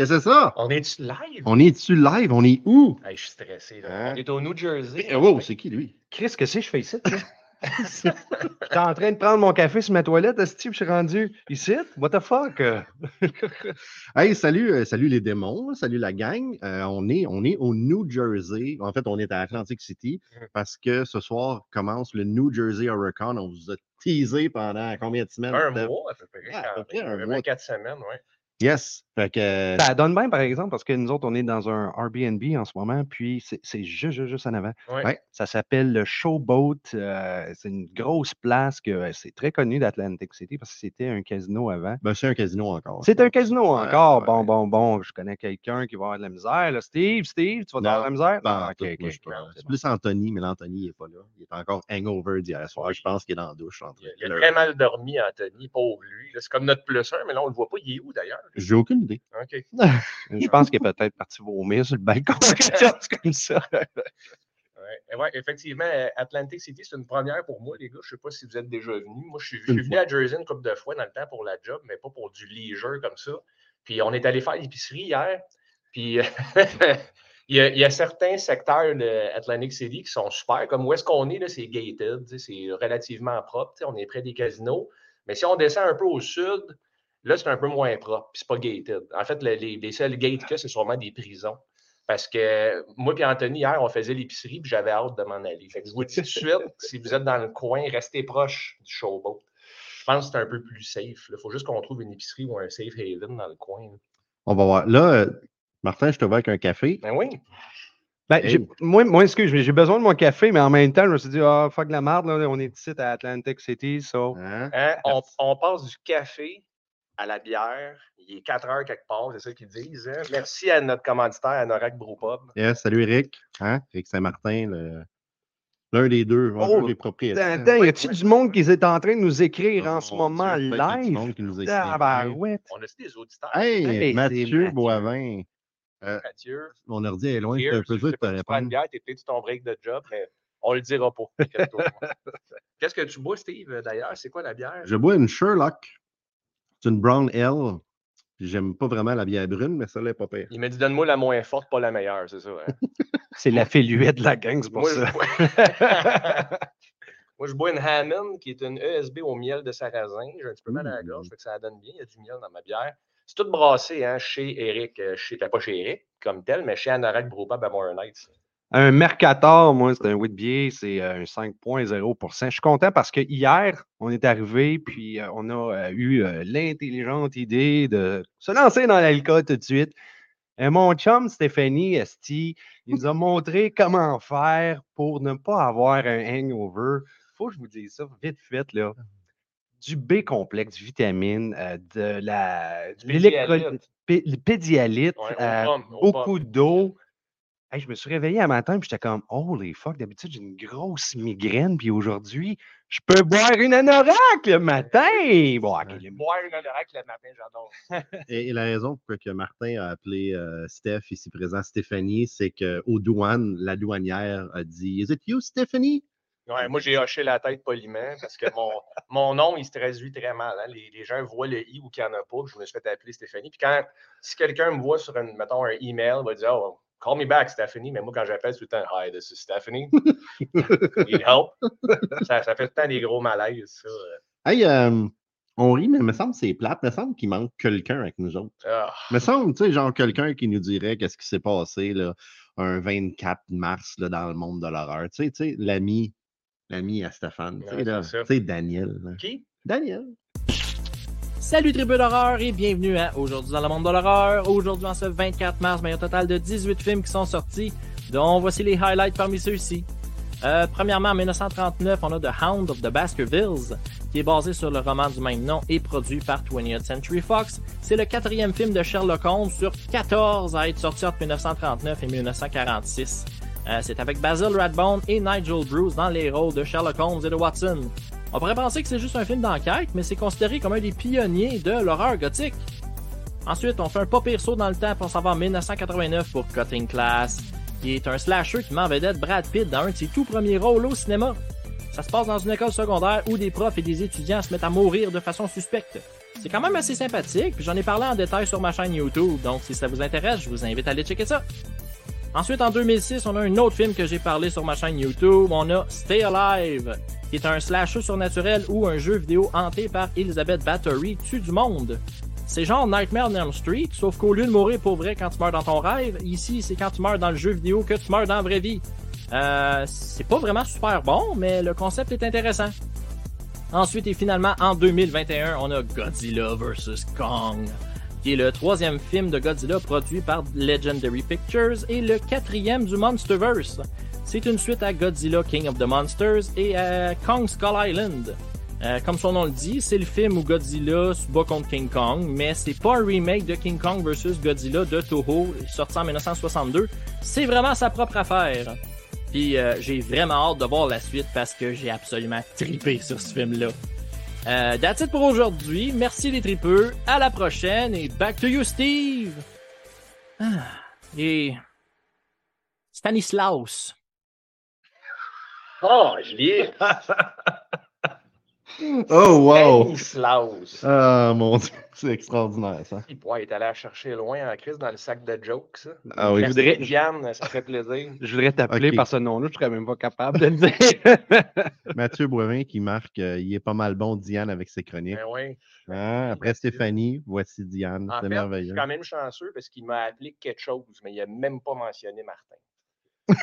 Wow! Qu'est-ce que c'est ça? On est-tu live? On est-tu live? On est où? Hey, je suis stressé. Là. Hein? On est au New Jersey. Eh, wow, c'est qui lui? Chris, que je fais ici? J'étais en train de prendre mon café sur ma toilette, Steve, je suis rendu ici. What the fuck? Hey, salut, euh, salut les démons, salut la gang. Euh, on, est, on est au New Jersey. En fait, on est à Atlantic City Mhm. parce que ce soir commence le New Jersey Hurricane. On vous a teasé pendant combien de semaines? Un mois à peu près. Ouais, à peu près un mois. quatre semaines, oui. Yes. Fait que, euh, Ça donne bien, par exemple, parce que nous autres, on est dans un Airbnb en ce moment, puis c'est c'est juste, juste, juste en avant. Ouais. Ouais. Ça s'appelle le Showboat. euh, c'est une grosse place que euh, c'est très connu d'Atlantic City parce que c'était un casino avant. ben, c'est un casino encore. C'est un casino Ouais, encore. ouais. Bon, bon, bon. Je connais quelqu'un qui va avoir de la misère. là. Steve, Steve, tu vas avoir de la misère? Ben, Ah, en ok, tout, ok, moi, je ok, sais pas. c'est plus Anthony, mais l'Anthony n'est pas là. Il est encore hangover d'hier soir. Je pense qu'il est dans la douche. en train Il a, il a de- très mal dormi, Anthony, pauvre lui. là. C'est comme notre plus un, mais là, on ne le voit pas. Il est où d'ailleurs? J'ai aucune idée. OK. Je pense qu'il est peut-être parti vomir sur le balcon. quelque chose comme ça. Ouais, ouais, effectivement, euh, Atlantic City, c'est une première pour moi, les gars. Je ne sais pas si vous êtes déjà venus. Moi, je suis, je Une suis venu à Jersey une couple de fois dans le temps pour la job, mais pas pour du leisure comme ça. Puis on est allé faire l'épicerie hier. Puis il, y a, il y a certains secteurs de Atlantic City qui sont super. Comme où est-ce qu'on est, là, c'est gated, c'est relativement propre. On est près des casinos. Mais si on descend un peu au sud, là, c'est un peu moins propre. Puis c'est pas gated. En fait, le- les, les seuls gates a, c'est sûrement des prisons. Parce que moi et Anthony, hier, on faisait l'épicerie, puis j'avais hâte de m'en aller. Fait que je vous dis tout de suite, si vous êtes dans le coin, restez proche du showboat. Je pense que c'est un peu plus safe. Il faut juste qu'on trouve une épicerie ou un safe haven dans le coin. là. On va voir. Là, euh, Martin, je te vois avec un café. Ben oui. Ben, Hey. moi, moi, excuse, j'ai besoin de mon café, mais en même temps, je me suis dit, ah, fuck la merde, là, on est ici à Atlantic City, so. Hein? Hein, On, on passe du café à la bière. Il est 4 heures quelque part, c'est ça qu'ils disent. hein. Merci à notre commanditaire, Anorak Brewpub. Yes, salut Eric. Hein? Eric Saint-Martin, le- l'un des deux, Oh, les propriétaires. Attends, y ouais. du monde qui est en train de nous écrire en ce Oh, mon moment Dieu, a live? monde qui nous écrit. Ah, ben, ouais. On a-tu des auditeurs? Hey, Mathieu Mathieu. Boivin. Mathieu. Mon ordi est loin, c'est un peu dur de te pas si tu prends une répondre. bière, t'es peut-être ton break de job, mais on le dira pas. Qu'est-ce que tu bois, Steve, d'ailleurs? C'est quoi la bière? Je bois une Sherlock. C'est une Brown Ale. J'aime pas vraiment la bière brune, mais ça, là, est pas pire. Il m'a dit donne-moi la moins forte, pas la meilleure, c'est ça. hein? C'est la féluette de la gang, c'est pour Moi, ça. je bois... Moi, je bois une Hammond qui est une ESB au miel de sarrasin. J'ai un petit peu mal à la gorge, fait que ça donne bien. Il y a du miel dans ma bière. C'est tout brassé hein, chez Eric, euh, chez, ben, pas chez Eric comme tel, mais chez Anorak Brewpub à Morin Heights. Un Mercator, moi, c'est un Whitbier, c'est euh, un 5,0% Je suis content parce que hier, on est arrivé, puis euh, on a euh, eu l'intelligente idée de se lancer dans l'alcool tout de suite. Et mon chum Stéphanie Esti, il nous a montré comment faire pour ne pas avoir un hangover. Faut que je vous dise ça vite fait, là. Du B complexe, vitamine, euh, de la, de l'électro- Pédialyte. pé- le pédialyte, Ouais, au euh, pomme, au beaucoup d'eau. Hey, je me suis réveillé un matin et j'étais comme Holy fuck, d'habitude j'ai une grosse migraine, puis aujourd'hui, je peux boire une anorak le matin. Bon, ok, le- Boire une Anorak le matin, j'adore. Et, et la raison pour que Martin a appelé euh, Steph, ici présent, Stéphanie, c'est qu'aux douanes, la douanière a dit Is it you, Stephanie? Ouais, moi, j'ai hoché la tête poliment parce que mon, mon nom, il se traduit très mal. hein. Les, les gens voient le i ou qu'il n'y en a pas. Je me suis fait appeler Stéphanie. Puis quand, si quelqu'un me voit sur, une, mettons, un email, il va dire Oh, call me back, Stephanie. Mais moi, quand j'appelle, c'est tout le temps Hi, this is Stephanie. Need help? Ça, ça fait tout le temps des gros malaises, ça. Hey, euh, on rit, mais il me semble que c'est plate. Il me semble qu'il manque quelqu'un avec nous autres. Ah, Il me semble, tu sais, genre quelqu'un qui nous dirait qu'est-ce qui s'est passé là, un 24 mars là, dans le monde de l'horreur. Tu sais, tu sais, l'ami, l'ami à Stéphane. Tu sais, Ouais, Daniel. là. qui? Daniel. Salut tribu d'horreur et bienvenue à Aujourd'hui dans le monde de l'horreur. Aujourd'hui en ce 24 mars, ben, il y a un total de 18 films qui sont sortis, dont voici les highlights parmi ceux-ci. Euh, premièrement, en 1939, on a The Hound of the Baskervilles, qui est basé sur le roman du même nom et produit par 20th Century Fox. C'est le quatrième film de Sherlock Holmes sur 14 à être sorti entre 1939 et 1946. Euh, c'est avec Basil Rathbone et Nigel Bruce dans les rôles de Sherlock Holmes et de Watson. On pourrait penser que c'est juste un film d'enquête, mais c'est considéré comme un des pionniers de l'horreur gothique. Ensuite, on fait un pas pire saut dans le temps pour savoir 1989 pour Cutting Class, qui est un slasher qui met en vedette Brad Pitt dans un de ses tout premiers rôles au cinéma. Ça se passe dans une école secondaire où des profs et des étudiants se mettent à mourir de façon suspecte. C'est quand même assez sympathique, puis j'en ai parlé en détail sur ma chaîne YouTube, donc si ça vous intéresse, je vous invite à aller checker ça. Ensuite, en 2006, on a un autre film que j'ai parlé sur ma chaîne YouTube. On a Stay Alive, qui est un slasher surnaturel ou un jeu vidéo hanté par Elizabeth Bathory tue du monde. C'est genre Nightmare on Elm Street, sauf qu'au lieu de mourir pour vrai quand tu meurs dans ton rêve, ici c'est quand tu meurs dans le jeu vidéo que tu meurs dans la vraie vie. Euh, c'est pas vraiment super bon, mais le concept est intéressant. Ensuite et finalement, en 2021, on a Godzilla vs. Kong, qui est le troisième film de Godzilla produit par Legendary Pictures et le quatrième du Monsterverse. C'est une suite à Godzilla King of the Monsters et à Kong Skull Island. Euh, comme son nom le dit, c'est le film où Godzilla se bat contre King Kong, mais c'est pas un remake de King Kong vs Godzilla de Toho sorti en 1962. C'est vraiment sa propre affaire. Puis euh, j'ai vraiment hâte de voir la suite parce que j'ai absolument tripé sur ce film-là. Euh, that's it pour aujourd'hui. Merci les tripeux. À la prochaine et back to you, Steve. Ah, et Stanislaus. Oh, je l'ai. Oh, wow! Stanislaus. Ah, mon Dieu, c'est extraordinaire, ça. Il pourrait être allé la chercher loin en crise dans le sac de jokes, ça. Ah oui. Je voudrais- Diane, ça fait plaisir. Je voudrais t'appeler par ce nom-là, je serais même pas capable de le dire. Mathieu Boivin qui marque euh, il est pas mal bon, Diane, avec ses chroniques. Ben oui. Hein, Après Stéphanie, voici Diane. C'est fait, je merveilleux. suis quand même chanceux parce qu'il m'a appelé quelque chose, mais il n'a même pas mentionné Martin.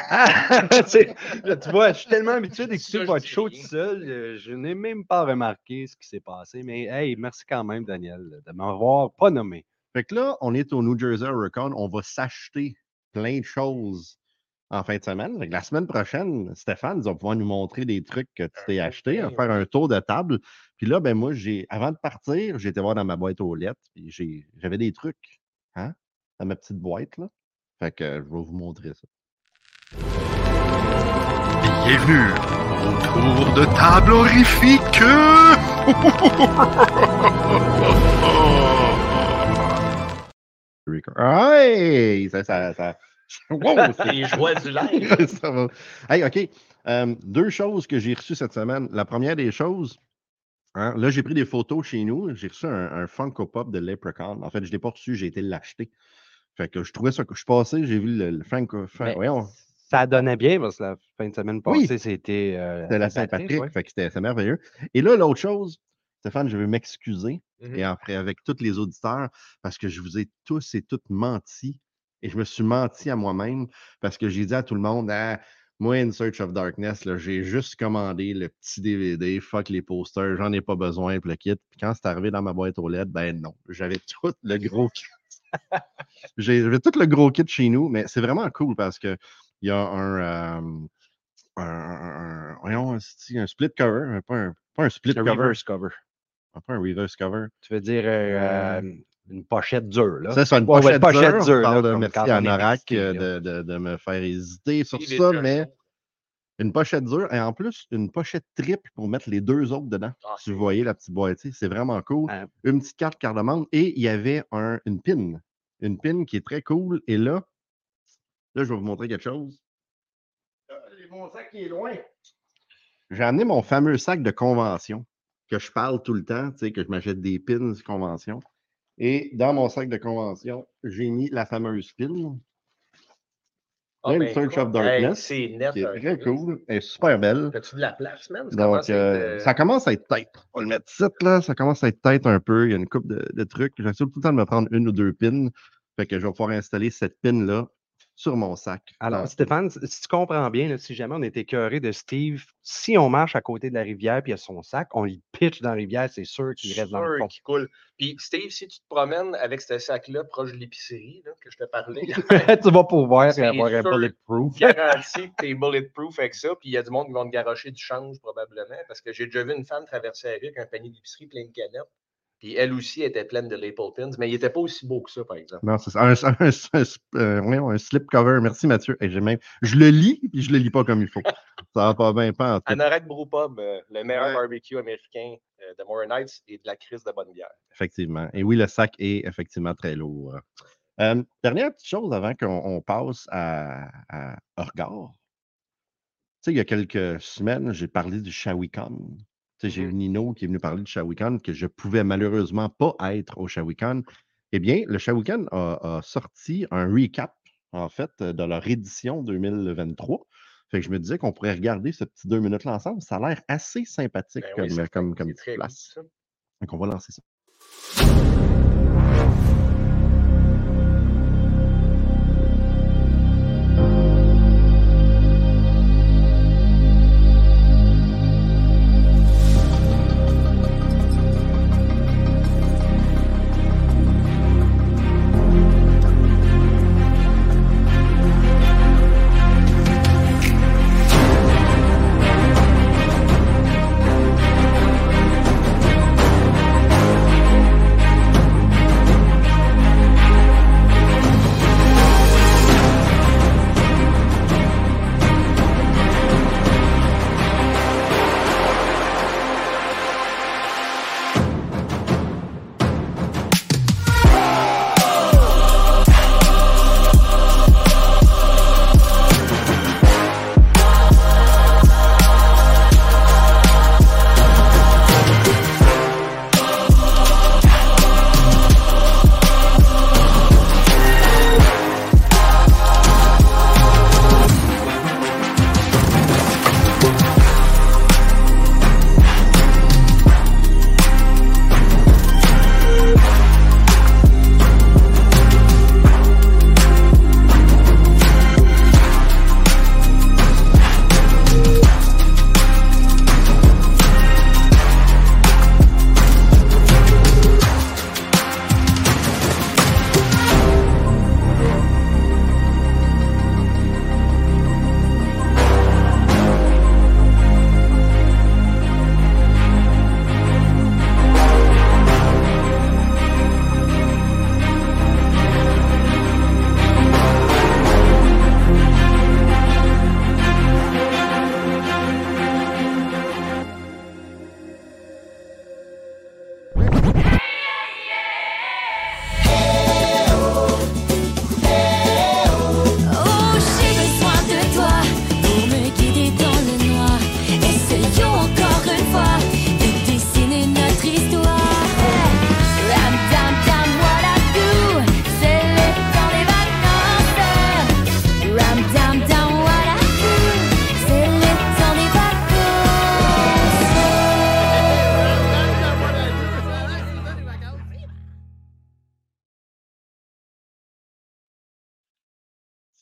Ah, tu sais, là, tu vois, je suis tellement habitué d'écouter votre show tout seul, euh, je n'ai même pas remarqué ce qui s'est passé. Mais hey, merci quand même, Daniel, de m'avoir pas nommé. Fait que là, on est au New Jersey Hurricane. On va s'acheter plein de choses en fin de semaine. Fait que la semaine prochaine, Stéphane va pouvoir nous montrer des trucs que tu t'es acheté, oui, faire un tour de table. Puis là, ben moi, j'ai avant de partir, j'ai été voir dans ma boîte aux lettres. Puis j'ai- j'avais des trucs, hein, dans ma petite boîte là. Fait que je vais vous montrer ça. Bienvenue au tour de table horrifique. Hey! Ça, ça, ça... Wow, c'est- Les joies du live. Ça va. Hey, OK. Euh, deux choses que j'ai reçues cette semaine. La première des choses, hein, là, j'ai pris des photos chez nous. J'ai reçu un, un Funko Pop de Leprechaun. En fait, je ne l'ai pas reçu, j'ai été l'acheter. Fait que je trouvais ça que je suis passé, j'ai vu le, le Funko. Fun- voyons, Ça donnait bien parce que la fin de semaine Oui. passée, c'était. euh, c'était la Saint-Patrick, ouais. C'était merveilleux. Et là, l'autre chose, Stéphane, je veux m'excuser. Mhm. et après avec tous les auditeurs parce que je vous ai tous et toutes menti et je me suis menti à moi-même parce que j'ai dit à tout le monde Ah, moi In Search of Darkness j'ai juste commandé le petit DVD fuck les posters j'en ai pas besoin puis le kit puis quand c'est arrivé dans ma boîte aux lettres ben non j'avais tout le gros kit j'avais tout le gros kit chez nous mais c'est vraiment cool parce que il y a un euh, un, un- split cover, pas un, pas un split cover, reverse cover. pas un reverse cover. Tu veux dire euh, une pochette dure, là? Ça, c'est une Ouais, ouais, pochette, pochette dure. dure, là, merci à Norak de, de- de me faire hésiter sur Il ça, mais une pochette dure et en plus, une pochette triple pour mettre les deux autres dedans. Ah, Si vous voyez la petite boîtier, c'est vraiment cool. Ah. Une petite carte carte-demande et il y avait un, une pin. Une pin qui est très cool. Et là, là, je vais vous montrer quelque chose. Ah, Mon sac qui est loin. J'ai amené mon fameux sac de convention que je parle tout le temps, tu sais, que je m'achète des pins convention. Et dans mon sac de convention, j'ai mis la fameuse pin In ben, Search of hey, Darkness, C'est net. qui est un très cool. Elle est super belle. T'as-tu de la place, man? Ça Donc, commence à être, euh, euh, ça commence à être tête. On va le mettre ici, là. Ça commence à être tête un peu. Il y a une coupe de, de trucs. J'essaie tout le temps de me prendre une ou deux pins. Fait que je vais pouvoir installer cette pin-là sur mon sac. Alors, Dans- Stéphane, si tu comprends bien, là, si jamais on est écœuré de Steve, si on marche à côté de la rivière puis il y a son sac, on y pitch dans la rivière, c'est sûr qu'il reste dans le sûr fond. qu'il coule. Puis, Steve, si tu te promènes avec ce sac-là proche de l'épicerie que je te parlais, tu vas pouvoir avoir un sûr. bulletproof. garantis que t'es bulletproof avec ça. Puis, il y a du monde qui vont te garocher du change probablement. Parce que j'ai déjà vu une femme traverser la rue avec un panier d'épicerie plein de canettes. Puis, elle aussi était pleine de Lapletons. Mais il n'était pas aussi beau que ça, par exemple. Non, c'est ça. Un, un- un- euh, un slip cover. Merci, Mathieu. Et j'ai même... Je le lis, puis je le lis pas comme il faut. Ça va pas bien, pas. Anorak Brew Pub, euh, le meilleur Ouais. barbecue américain euh, de Moore Nights et de la crise de bonne bière. Effectivement. Et oui, le sac est effectivement très lourd. Euh, dernière petite chose avant qu'on on passe à, à Orgar. sais, il y a quelques semaines, j'ai parlé du Shawikan. J'ai Mhm. eu Nino qui est venu parler du Shawikan, que je pouvais malheureusement pas être au Shawikan. Eh bien, le Shawikan a, a sorti un recap, en fait, de leur édition 2023. Fait que je me disais qu'on pourrait regarder ce petit deux minutes-là ensemble. Ça a l'air assez sympathique Ben oui, comme, comme, cool, place. Donc, on va lancer ça.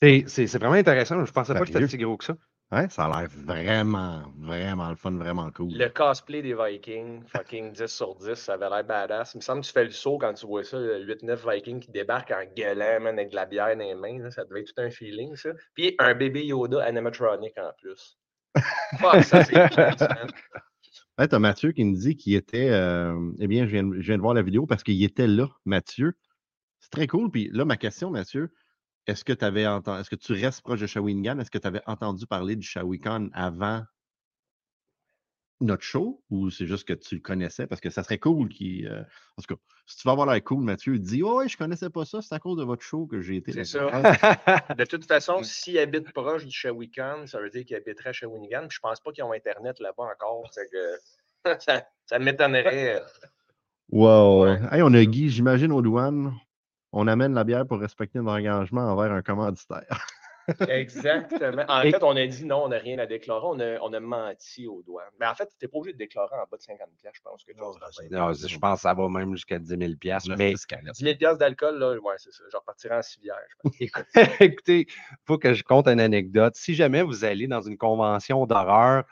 C'est c'est- c'est vraiment intéressant. Je pensais pas que c'était si gros que ça. Ouais, ça a l'air vraiment, vraiment le fun, vraiment cool. Le cosplay des Vikings, fucking 10 sur 10, ça avait l'air badass. Il me semble que tu fais le saut quand tu vois ça, le 8-9 Vikings qui débarquent en gueulant, man, avec de la bière dans les mains. là, ça devait être tout un feeling, ça. Puis un bébé Yoda animatronic en plus. Fuck, ça c'est. Ouais, t'as Mathieu qui nous dit qu'il était. euh, eh bien, je viens, de- je viens de voir la vidéo parce qu'il était là, Mathieu. C'est très cool. Puis là, ma question, Mathieu, est-ce que tu avais entendu. Est-ce que tu restes proche de Shawinigan? Est-ce que tu avais entendu parler du Shawikan avant notre show ou c'est juste que tu le connaissais? Parce que ça serait cool qu'il. euh, En tout cas, si tu vas avoir l'air cool, Mathieu, dis Oh, ouais, je connaissais pas ça, c'est à cause de votre show que j'ai été. C'est ça. Ah, De toute façon, s'ils habitent proche du Shawikan, ça veut dire qu'ils habiteraient à Shawinigan. Puis je pense pas qu'ils ont Internet là-bas encore. que ça, ça m'étonnerait. Wow. Ouais. Hey, on a Guy, j'imagine, aux douanes. On amène la bière pour respecter notre engagement envers un commanditaire. Exactement. En Et- fait, on a dit non, on n'a rien à déclarer. On a, on a menti aux douanes. Mais en fait, tu n'es pas obligé de déclarer en bas de 50 je pense. Comme ça. Non, je pense que ça va même jusqu'à 10 000 Mais 10 000 d'alcool, là, ouais, c'est ça. Je repartirai en civière, écoutez, il faut que je compte une anecdote. Si jamais vous allez dans une convention d'horreur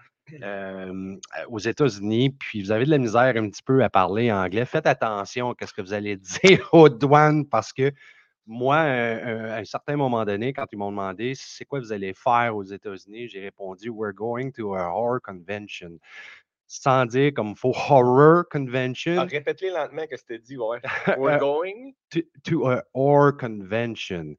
euh, aux États-Unis, puis vous avez de la misère un petit peu à parler anglais, faites attention à ce que vous allez dire aux douanes parce que moi, euh, euh, à un certain moment donné, quand ils m'ont demandé c'est quoi vous allez faire aux États-Unis, j'ai répondu We're going to a horror convention. Sans dire comme il faut horror convention. Ah, Répète-les lentement que c'était dit, ouais. We're going. to, to a horror convention.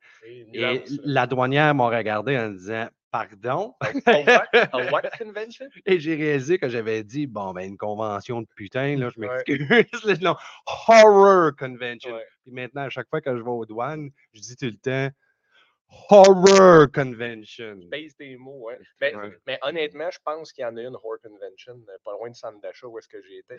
Et la douanière m'a regardé en disant Pardon? A what? Convention? Et j'ai réalisé que j'avais dit Bon, ben, une convention de putain, là, je m'excuse. non, horror convention. Ouais. Puis maintenant, à chaque fois que je vais aux douanes, je dis tout le temps Horror Convention. Space des mots, hein. Mais, Ouais. mais honnêtement, je pense qu'il y en a une Horror Convention, euh, pas loin de centre d'achat où est-ce que j'ai été.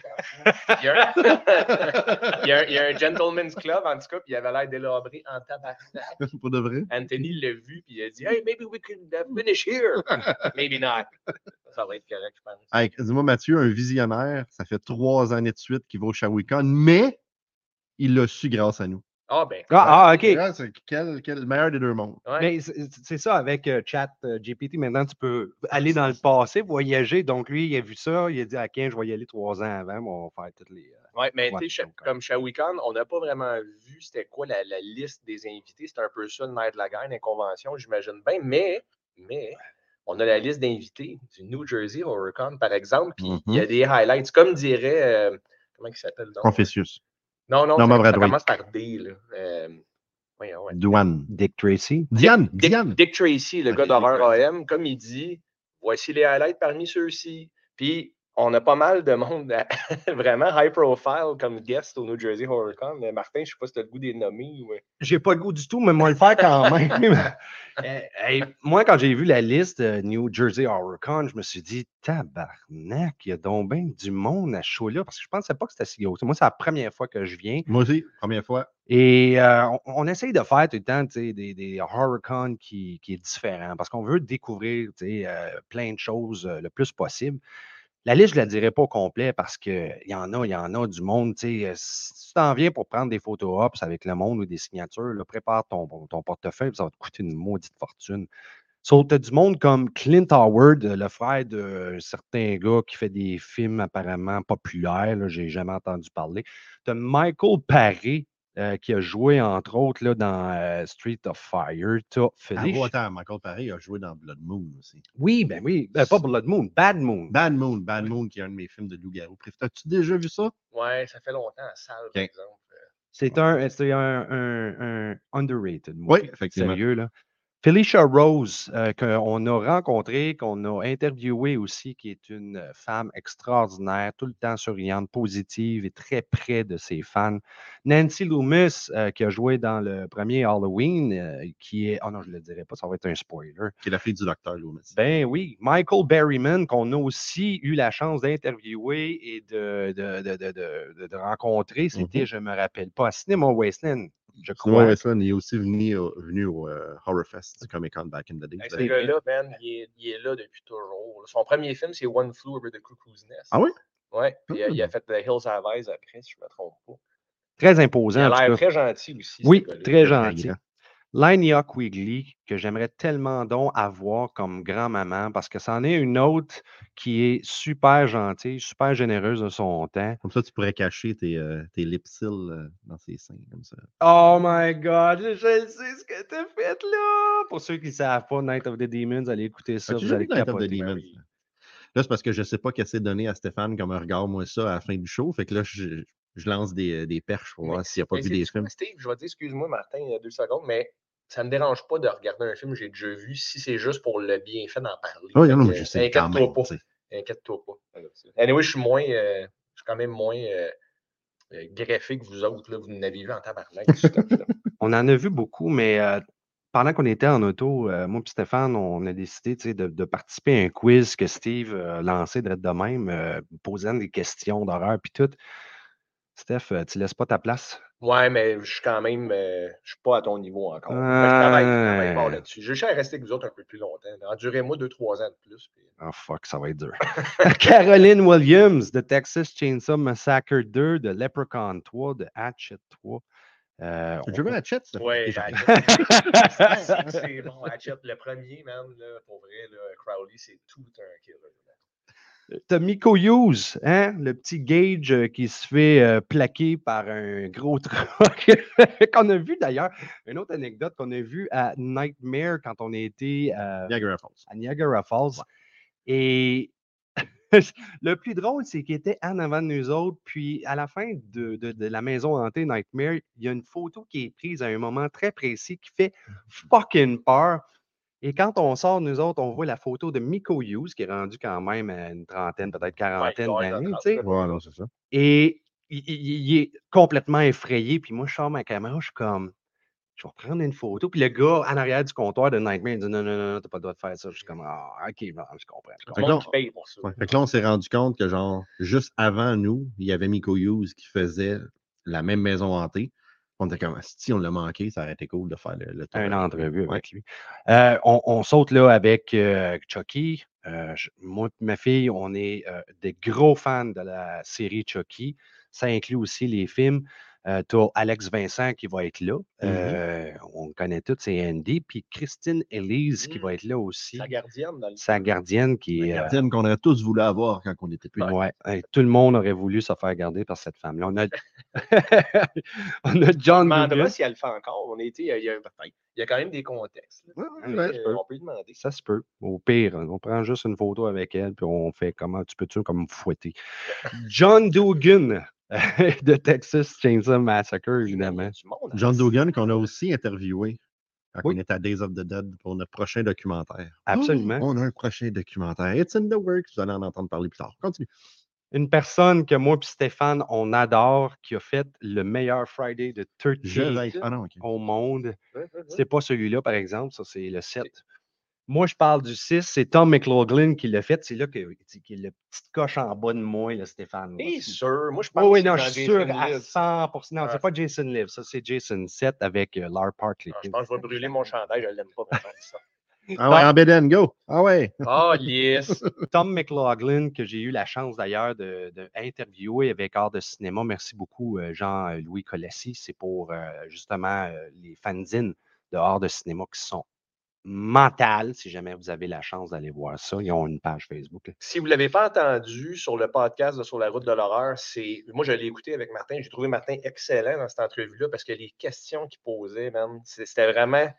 Il y, a un... il, y a un, il y a un gentleman's club, en tout cas, puis il avait l'air délabré en tabarnak. Pour de vrai? Anthony l'a vu, puis il a dit Hey, maybe we could uh, finish here. maybe not. Ça va être correct, je pense. Hey, Dis-moi, Mathieu, un visionnaire, ça fait trois années de suite qu'il va au Shawicon, mais il l'a su grâce à nous. Ah, ben. Ah, ah, ok. Ah, c'est quel, quel- le meilleur des deux mondes. ouais. Mais c'est ça, avec euh, Chat euh, GPT, maintenant, tu peux aller dans le passé, voyager. Donc, lui, il a vu ça, il a dit, à 15, je vais y aller trois ans avant, mais on va faire toutes les. euh, Ouais, mais Ouais, tu sais, comme Shawicon, on n'a pas vraiment vu c'était quoi la, la liste des invités. C'était un peu ça le nerf de la guerre, les conventions, j'imagine bien. Mais, mais, on a la liste d'invités du New Jersey HorrorCon, par exemple, puis il y a des highlights. Comme dirait, euh, comment il s'appelle donc? Confucius. Non, non, Norman ça, commence par D. Là. Euh, ouais. Douane. Dick Tracy. Diane, Dick, Diane. Dick Tracy, le Ok, gars d'horreur. AM, comme il dit, voici les highlights parmi ceux-ci. Puis, on a pas mal de monde à- vraiment high profile comme guest au New Jersey HorrorCon. Euh, Martin, je sais pas si tu as le goût des nommer. Ou... euh, J'ai pas le goût du tout, mais moi le faire quand même. Euh, hey, moi, quand j'ai vu la liste euh, New Jersey HorrorCon, je me suis dit, tabarnak, il y a donc bien du monde à show-là, parce que je pensais pas que c'était si gros. Moi, c'est la première fois que je viens. Moi aussi, première fois. Et euh, on, on essaye de faire tout le temps des, des HorrorCon qui, qui est différent, parce qu'on veut découvrir euh, plein de choses euh, le plus possible. La liste, je ne la dirai pas au complet parce qu'il y en a, il y en a du monde. euh, Si tu t'en viens pour prendre des photos ops avec le monde ou des signatures, prépare ton, ton portefeuille, ça va te coûter une maudite fortune. Sauf as du monde comme Clint Howard, euh, le frère d'un certain gars qui fait des films apparemment populaires, je n'ai jamais entendu parler. Tu as Michael Paré, euh, qui a joué, entre autres, là, dans euh, Street of Fire. Tu as Ah, Michael Paré a joué dans Blood Moon aussi. Oui, ben oui. Ben, pas Blood Moon, Bad Moon. Bad Moon, Bad Moon, qui est un de mes films de loup-garou. préférés. As-tu déjà vu ça? Ouais, ça fait longtemps en salle, par exemple. Euh, C'est un, c'est un, un- un underrated. moi. Oui, effectivement. Sérieux, là. Felicia Rose, euh, qu'on a rencontrée, qu'on a interviewée aussi, qui est une femme extraordinaire, tout le temps souriante, positive et très près de ses fans. Nancy Loomis, euh, qui a joué dans le premier Halloween, euh, qui est. Oh non, je ne le dirai pas, ça va être un spoiler. Qui est la fille du docteur Loomis. Ben oui, Michael Berryman, qu'on a aussi eu la chance d'interviewer et de, de, de, de, de- de- de rencontrer, c'était, je ne me rappelle pas, à Cinema Wasteland, je Sinon, crois. Westland, il est aussi venu, au- venu au euh, Horrorfest du Comic Con back in the day. hey, Vous ce gars-là, man, il est, il est là depuis toujours. Son premier film, c'est One Flew Over the Cuckoo's Nest. Ah oui? Ouais, puis euh, il a Hmm. fait The Hills Have Eyes après, si je ne me trompe pas. Très Il imposant. a en tout l'air très gentil aussi. Oui, Très gentil. Line Quigley, que j'aimerais tellement donc avoir comme grand-maman, parce que c'en est une autre qui est super gentille, super généreuse de son temps. Comme ça, tu pourrais cacher tes, euh, tes lipsills euh, dans ses seins, comme ça. Oh my God, je sais ce que t'as fait là! Pour ceux qui ne savent pas, Night of the Demons, allez écouter ça, vous allez Night of the capoter. Demons? Là, c'est parce que je ne sais pas qu'est-ce que c'est donné à Stéphane comme regard, moi, ça, à la fin du show. Fait que là, je, je lance des, des perches pour voir s'il n'a pas mais vu des films. Steve, je vais te dire, excuse-moi, Martin, il y a deux secondes, mais ça ne me dérange pas de regarder un film que j'ai déjà vu si c'est juste pour le bienfait d'en parler. Fait non, mais je sais quand Inquiète-toi pas. Inquiète-toi pas. Anyway, je suis moins. euh, je suis quand même moins euh, euh, greffé que vous autres. Là, vous n'avez vu en tabarnak. On en a vu beaucoup, mais euh, pendant qu'on était en auto, euh, moi et Stéphane, on a décidé de, de participer à un quiz que Steve a lancé de, de même, euh, posant des questions d'horreur puis tout. Steph, euh, tu laisses pas ta place? Ouais, mais je suis quand même. euh, je suis pas à ton niveau encore. Je travaille, je travaille fort là-dessus. Je cherche à rester avec vous autres un peu plus longtemps. Endurez-moi deux, trois ans de plus. puis- Oh fuck, ça va être dur. Caroline Williams de Texas Chainsaw Massacre 2, de Leprechaun 3, de Hatchet 3. Euh, Tu on- Hatchet? j'arrête. Hatchet. c'est bon. Hatchet, le premier, man, là, pour vrai, là, Crowley, c'est tout un killer. T'as Miko Hughes, hein, le petit Gage euh, qui se fait euh, plaquer par un gros truck. qu'on a vu d'ailleurs, une autre anecdote qu'on a vue à Nightmare quand on a été euh, Niagara Falls. à Niagara Falls. Et le plus drôle, c'est qu'il était en avant de nous autres. Puis à la fin de, de- de la maison hantée Nightmare, il y a une photo qui est prise à un moment très précis qui fait fucking peur. Et quand on sort, nous autres, on voit la photo de Miko Hughes, qui est rendu quand même à une trentaine, peut-être quarantaine d'années, dans tu sais? Ouais, non, c'est ça. Et il, il- il est complètement effrayé. Puis moi, je sors ma caméra, je suis comme, Je vais prendre une photo. Puis le gars en arrière du comptoir de Nightmare, il dit non, non, non, non, t'as pas le droit de faire ça. Je suis comme, ah, ok, bon, je comprends. je Le Fait comprends. que là, qui paye pour ça. Ouais, Fait que là, on s'est rendu compte que, genre, juste avant nous, il y avait Miko Hughes qui faisait la même maison hantée. On était comme, si on l'a manqué, ça aurait été cool de faire le, le tour. Une avec entrevue Ouais. avec lui. Euh, on, on saute là avec euh, Chucky. Euh, je- moi et ma fille, on est des gros fans de la série Chucky. Ça inclut aussi les films. Euh, tu as Alex Vincent qui va être là. Euh, on connaît tous, c'est Andy. Puis Christine Elise qui va Mm. être là aussi. Sa gardienne dans le Sa gardienne qui La est. euh, gardienne qu'on aurait tous voulu avoir quand on était plus Ouais, hey, tout le monde aurait voulu se faire garder par cette femme-là. On a, on a On John demandera Dugan. si elle le fait encore. On a été, il, y a, il y a quand même des contextes. Ouais, ouais, Euh, on peut lui demander. Ça se peut. Au pire, on prend juste une photo avec elle, puis on fait comment tu peux-tu comme me fouetter. John Dugan de Texas Chainsaw Massacre, évidemment. John. Dugan, qu'on a aussi interviewé quand Oui. on était à Days of the Dead pour notre prochain documentaire. Absolument. Oh, on a un prochain documentaire. It's in the works. Vous allez en entendre parler plus tard. Continue. Une personne que moi et Stéphane, on adore, qui a fait le meilleur Friday de Je vais 30 Ah au monde. C'est pas celui-là, par exemple, ça c'est le 7. Moi, je parle du 6, c'est Tom McLaughlin qui l'a fait. C'est là que, qu'il y a le petit coche en bas de moi, là, Stéphane. T'es sûr? Moi, je pense Oh oui, que non, je suis sûr à Lives. 100%. Non, Ah. c'est pas Jason Live, ça c'est Jason 7 avec euh, Lar Park. Ah, je pense que je vais brûler mon chandail, je l'aime pas vraiment ça. Ah ouais, en Beden, go. Ah ouais. Ah, yes! Tom McLaughlin, que j'ai eu la chance d'ailleurs de, de interviewer avec Art de cinéma. Merci beaucoup, euh, Jean-Louis Colassi. C'est pour euh, justement euh, les fanzines de Art de cinéma qui sont mentales, si jamais vous avez la chance d'aller voir ça. Ils ont une page Facebook. Si vous ne l'avez pas entendu sur le podcast de Sur la route de l'horreur, c'est. Moi, je l'ai écouté avec Martin. J'ai trouvé Martin excellent dans cette entrevue-là parce que les questions qu'il posait, man, c'était vraiment. Tu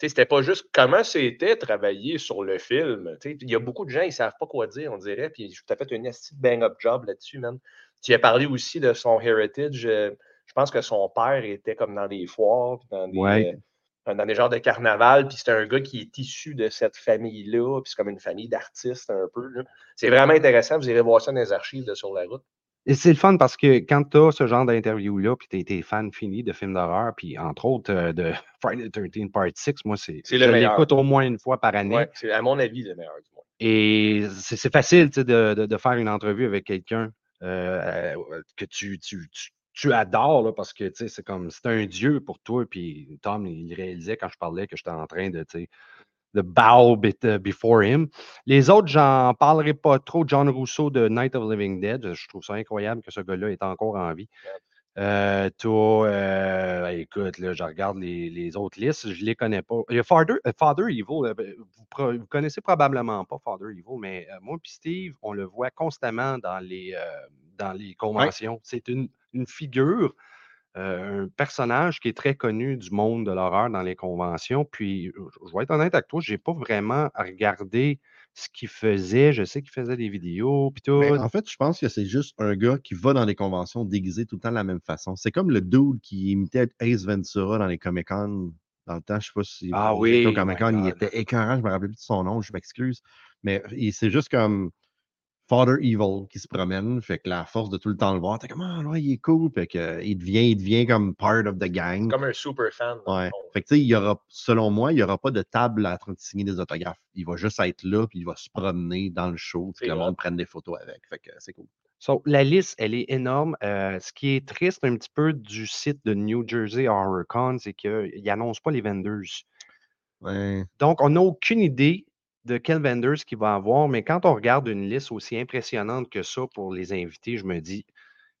sais, c'était pas juste comment c'était travailler sur le film. Il y a beaucoup de gens, ils ne savent pas quoi dire, on dirait. Puis tu as fait une esti de bang-up job là-dessus, man. Tu as parlé aussi de son heritage. euh, Je pense que son père était comme dans des foires, dans des, Ouais. Dans des genres de carnaval. Puis c'est un gars qui est issu de cette famille-là. Puis c'est comme une famille d'artistes un peu. C'est vraiment intéressant. Vous irez voir ça dans les archives de Sur la route. Et c'est le fun parce que quand tu as ce genre d'interview-là, puis tu été fan fini de films d'horreur, puis entre autres euh, de Friday the 13 Part 6, moi, c'est, C'est le je l'écoute au moins une fois par année. Ouais, c'est à mon avis le meilleur du monde. Et c'est facile de, de- de faire une entrevue avec quelqu'un euh, euh, que tu, tu, tu, tu adores là, parce que c'est comme c'est un dieu pour toi. Puis Tom, il réalisait quand je parlais que j'étais en train de, de bow bit- uh, before him. Les autres, j'en parlerai pas trop. John Rousseau de Night of Living Dead, je trouve ça incroyable que ce gars-là est encore en vie. Euh, toi, euh, écoute, là, je regarde les, les autres listes, je les connais pas. Il y a Father, euh, Father Evil, euh, ben, vous, vous connaissez probablement pas Father Evil, mais euh, moi et Steve, on le voit constamment dans les, euh, dans les conventions. C'est une, une figure, euh, un personnage qui est très connu du monde de l'horreur dans les conventions. Puis, je vais être honnête avec toi, je n'ai pas vraiment regardé ce qu'il faisait. Je sais qu'il faisait des vidéos, puis tout. Mais en fait, je pense que c'est juste un gars qui va dans les conventions déguisé tout le temps de la même façon. C'est comme le dude qui imitait Ace Ventura dans les Comic-Con. Dans le temps, je sais pas si Ah oui, au Comic-Con, il était écœurant, je me rappelle plus de son nom, je m'excuse. Mais c'est juste comme Father Evil qui se promène, fait que la force de tout le temps le voir, t'es comme, ah, ouais, il est cool, fait que, euh, il devient, il devient comme part of the gang. Comme un super fan. Ouais. Fait que, tu sais, il y aura, selon moi, il n'y aura pas de table de signer des autographes. Il va juste être là, puis il va se promener dans le show, puis que le monde prenne des photos avec. Fait que c'est cool. So, la liste, elle est énorme. Euh, ce qui est triste un petit peu du site de New Jersey Horror Con, c'est qu'ils n'annoncent pas les vendors. Ouais. Donc, on n'a aucune idée de quel vendors qu'il va avoir, mais quand on regarde une liste aussi impressionnante que ça pour les invités, je me dis,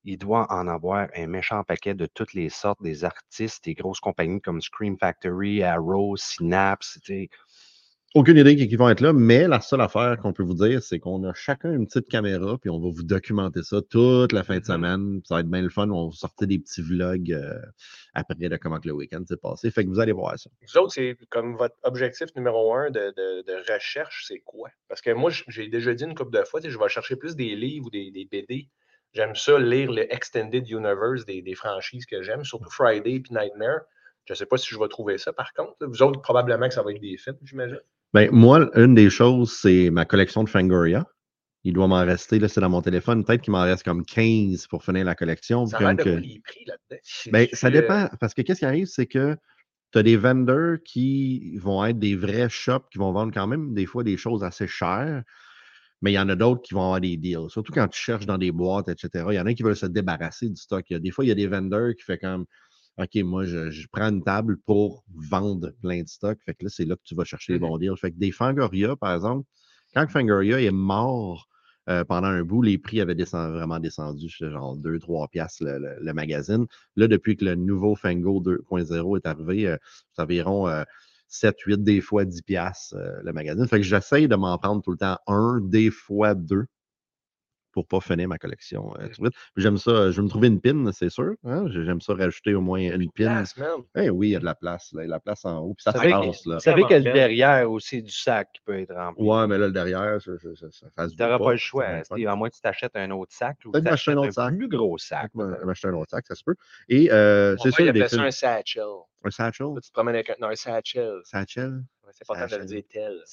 il doit en avoir un méchant paquet de toutes les sortes, des artistes, des grosses compagnies comme Scream Factory, Arrow, Synapse. Aucune idée qui vont être là, mais la seule affaire qu'on peut vous dire, c'est qu'on a chacun une petite caméra, puis on va vous documenter ça toute la fin de Mhm. semaine. Ça va être bien le fun. On va vous sortir des petits vlogs euh, après de comment que le week-end s'est passé. Fait que vous allez voir ça. Vous autres, c'est comme votre objectif numéro un de, de- de recherche, c'est quoi? Parce que moi, j'ai déjà dit une couple de fois, je vais chercher plus des livres ou des, des BD. J'aime ça lire le Extended Universe des, des franchises que j'aime, surtout Friday et Nightmare. Je ne sais pas si je vais trouver ça par contre. Vous autres, probablement que ça va être des films, j'imagine. Ben, moi, une des choses, c'est ma collection de Fangoria. Il doit m'en rester, là, c'est dans mon téléphone. Peut-être qu'il m'en reste comme 15 pour finir la collection. Ça les prix là-dedans? Ben, dépend. Parce que qu'est-ce qui arrive, c'est que tu as des vendors qui vont être des vrais shops qui vont vendre quand même des fois des choses assez chères, mais il y en a d'autres qui vont avoir des deals. Surtout quand tu cherches dans des boîtes, etc. Il y en a qui veulent se débarrasser du stock. Des fois, il y a des vendors qui font comme OK, moi, je, je prends une table pour vendre plein de stock. Fait que là, c'est là que tu vas chercher les Mhm. bons deals. Fait que des Fangoria, par exemple, quand Fangoria est mort euh, pendant un bout, les prix avaient vraiment descendu, genre 2-3 piastres le, le- le magazine. Là, depuis que le nouveau Fango 2.0 est arrivé, euh, c'est environ 7-8, des fois 10 piastres euh, le magazine. Fait que j'essaye de m'en prendre tout le temps un, des fois deux pour pas finir ma collection euh, vite. J'aime ça, je vais me trouver une pin, c'est sûr. hein, J'aime ça rajouter au moins une pin. Eh oui, il y a de la place, là, il y a de la place en haut, puis ça Vous se savez, passe, là. vous savez que le derrière aussi du sac qui peut être rempli. Ouais, mais là, le derrière, ça, ça, ça, ça, ça se Tu n'auras voit pas le choix. hein, à moins que tu t'achètes un autre sac Peut-être tu m'acheter un autre sac. plus gros sac. M'acheter un autre sac, ça se peut. Et euh, c'est sûr, il des appelait ça un satchel. Un satchel? Tu te promènes avec un, non, un satchel. Satchel? C'est important de le dire tel.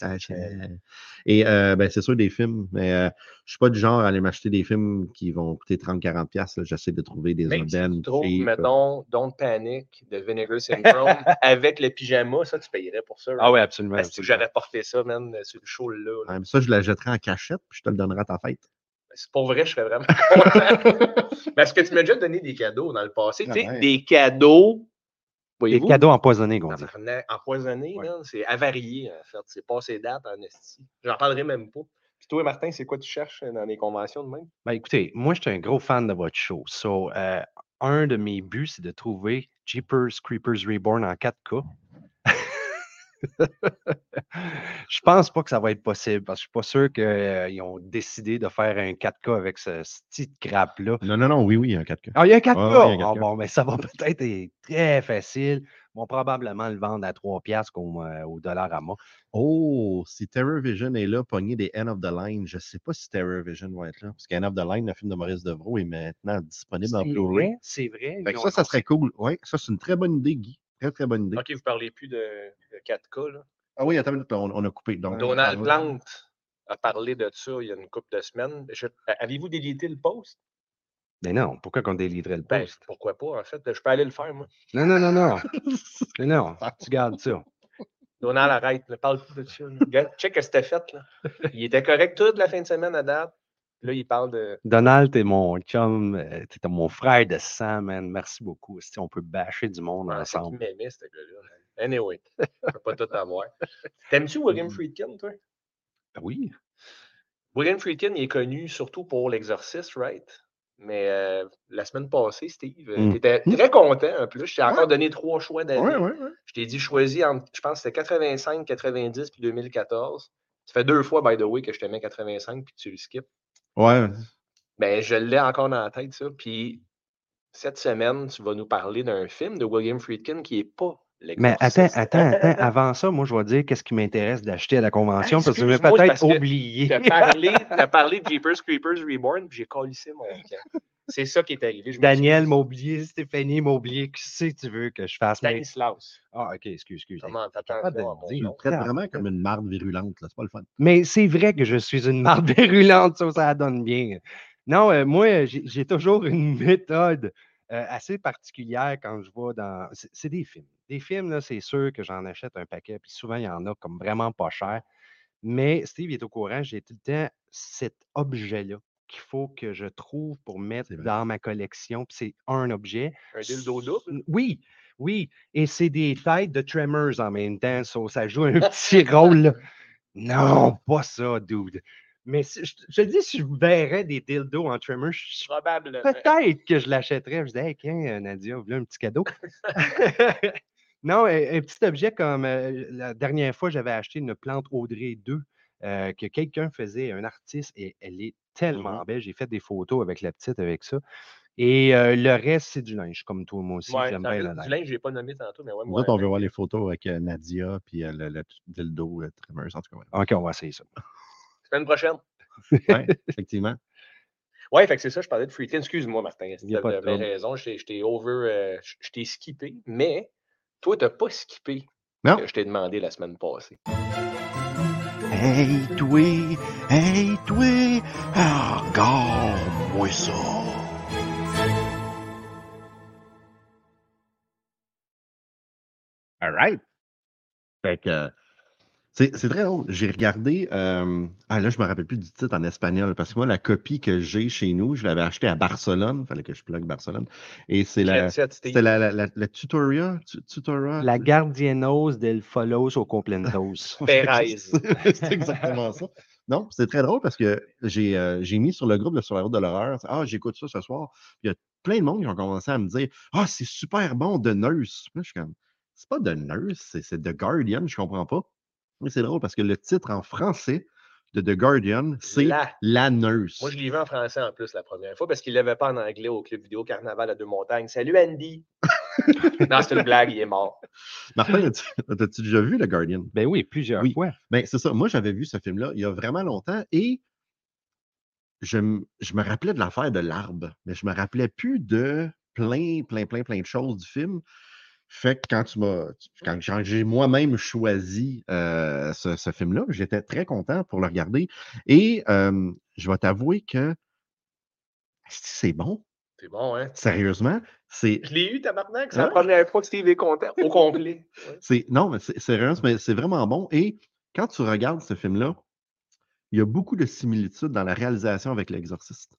Et euh, ben, c'est sûr, des films, mais euh, je suis pas du genre à aller m'acheter des films qui vont coûter 30-40$. piastres, là. J'essaie de trouver des Même si urbaines tu trouves, cheap. mettons, Don't Panic de Vinegar Syndrome avec le pyjama, ça, tu payerais pour ça. Ah oui, absolument. Parce que j'aurais porté ça, man, sur le show là. là. Ouais, mais ça, je la jetterai en cachette, puis je te le donnerai à ta fête. C'est pour vrai, je serais vraiment content. Parce que tu m'as déjà donné des cadeaux dans le passé. Tu sais, ouais. des cadeaux. Des Voyez-vous? cadeaux empoisonnés, qu'on dit. Tabarnak, Empoisonné, Ouais. c'est avarié, en fait. C'est passé date en esti. J'en parlerai même pas. Puis toi, Martin, c'est quoi tu cherches dans les conventions de même? Ben, écoutez, moi, je suis un gros fan de votre show. So, euh, un de mes buts, c'est de trouver Jeepers Creepers Reborn en 4K. je pense pas que ça va être possible parce que je suis pas sûr qu'ils ont décidé de faire un 4K avec ce, ce petit crap-là. Non, non, non, oui, oui, un 4K. Ah, il y a un 4K! Ouais, ouais, il y a un Ah, 4K. bon, mais ça va peut-être être très facile. Ils vont probablement le vendre à 3 piastres au, euh, au dollar à moi. Oh, si Terror Vision est là, pogner des End of the Line, je sais pas si Terror Vision va être là. Parce qu'End of the Line, le film de Maurice Devro, est maintenant disponible en C'est Blu-ray. vrai, c'est vrai. Ils ça, ça serait cool. Oui, ça, c'est une très bonne idée, Guy. Très, très bonne idée. Ok, vous parlez plus de, de 4K, là. Ah oui, attends une minute, on, on a coupé. Donc, Donald on- Plante a parlé de ça il y a une couple de semaines. Je- Avez-vous délité le post? Mais non, pourquoi qu'on délivrait le Ben, post? pourquoi pas, en fait. Je peux aller le faire, moi. Non, non, non, non. Mais non, tu gardes ça. Donald, arrête, ne parle plus de ça. check ce que c'était fait, là. Il était correct toute la fin de semaine à date. Là, il parle de. Donald, t'es mon chum, euh, t'es mon frère de sang, man. Merci beaucoup. Si on peut bâcher du monde Ah, ensemble. m'aimait, ce gars-là. Anyway, je peux pas tout avoir. T'aimes-tu William Mm. Friedkin, toi? Ben Oui. William Friedkin, il est connu surtout pour l'exorciste, right? Mais euh, la semaine passée, Steve, Mm. t'étais très content en plus. Je t'ai encore donné trois choix. Ouais, ouais, ouais. Je t'ai dit choisis entre, je pense que c'était 85, 90 puis 2014. Ça fait deux fois, by the way, que je te mets 85 puis tu le skips. Ouais. Ben, je l'ai encore dans la tête, ça. Puis cette semaine, tu vas nous parler d'un film de William Friedkin qui n'est pas Mais attends, attends, attends. Avant ça, moi, je vais dire qu'est-ce qui m'intéresse d'acheter à la convention parce que je vais peut-être oublier. T'as parlé, t'as parlé de Jeepers Creepers Reborn, puis j'ai collissé mon camp. C'est ça qui est arrivé. je Daniel m'a oublié, Stéphanie m'a oublié. Qu'est-ce que tu veux que je fasse? Stanislas. Ah, ok, excuse, excuse. Comment t'attends dire. Tu me traites Ah, vraiment comme une marde virulente, là. C'est pas le fun. Mais c'est vrai que je suis une marde virulente, ça, ça donne bien. Non, euh, moi, j'ai toujours une méthode euh, assez particulière quand je vais dans. C'est c'est des films. Des films, là, c'est sûr que j'en achète un paquet, puis souvent, il y en a comme vraiment pas cher. Mais Steve est au courant, j'ai tout le temps cet objet-là qu'il faut que je trouve pour mettre dans ma collection. Puis c'est un objet. Un dildo double? Oui, oui. Et c'est des têtes de Tremors en même temps. so ça joue un petit rôle. Non, pas ça, dude. Mais si- je, je te dis, si je verrais des dildos en Tremors, peut-être que je l'achèterais. Je disais, hey, euh, Nadia, voilà un petit cadeau. non, un, un petit objet comme euh, la dernière fois, j'avais acheté une plante Audrey 2 euh, que quelqu'un faisait, un artiste, et elle est tellement belle. J'ai fait des photos avec la petite avec ça. Et euh, le reste, c'est du linge, comme toi, moi aussi. Ouais, J'aime bien le reste du linge. linge, je l'ai pas nommé tantôt, mais ouais, Nous moi. autres, on veut voir les photos avec euh, Nadia puis euh, le, le dildo euh, Tremors, en tout cas. OK, on va essayer ça. Semaine prochaine. Ouais, Ouais, effectivement. Ouais, fait que c'est ça, je parlais de Friedkin. Excuse-moi, Martin. Tu avais raison, je t'ai- over. je je t'ai skippé, mais toi, tu n'as pas skippé Non. que je t'ai demandé la semaine passée. Hey, toi, hey, toi, regarde-moi ça. All right. Fait que c'est c'est très drôle. J'ai regardé. euh, ah là, je me rappelle plus du titre en espagnol parce que moi, la copie que j'ai chez nous, je l'avais achetée à Barcelone. Il fallait que je plug Barcelone. Et c'est la. La, la, la, la tutoria. tu- tutora? La Guardianos del Folos au Complentos. Perez. c'est exactement ça. Non, c'est très drôle parce que j'ai euh, j'ai mis sur le groupe de Sur la route de l'horreur. Ah, j'écoute ça ce soir. Puis Il y a plein de monde qui ont commencé à me dire Ah, c'est super bon de Nurse. Là, je suis comme C'est pas de Nurse, c'est c'est The Guardian, je comprends pas. Mais c'est drôle parce que le titre en français de The Guardian, c'est La. La Nurse. Moi, je l'ai vu en français en plus la première fois parce qu'il ne l'avait pas en anglais au club vidéo Carnaval à Deux-Montagnes. Salut Andy! non, c'est une blague, il est mort. Martin, as-tu as-tu déjà vu The Guardian? Ben oui, plusieurs Oui. fois. Ben, c'est ça. Moi, j'avais vu ce film-là il y a vraiment longtemps et je, m- je me rappelais de l'affaire de l'arbre, mais je me rappelais plus de plein, plein, plein, plein de choses du film. Fait que quand tu m'as, quand j'ai- moi-même choisi euh, ce, ce film-là, j'étais très content pour le regarder. Et euh, je vais t'avouer que c'est bon? C'est bon, hein? Sérieusement, c'est Je l'ai eu, tabarnak. C'est la Ouais. première fois que Steve est content. Au complet. Ouais. C'est, non, mais c'est, sérieux, mais c'est vraiment bon. Et quand tu regardes ce film-là, il y a beaucoup de similitudes dans la réalisation avec l'exorciste.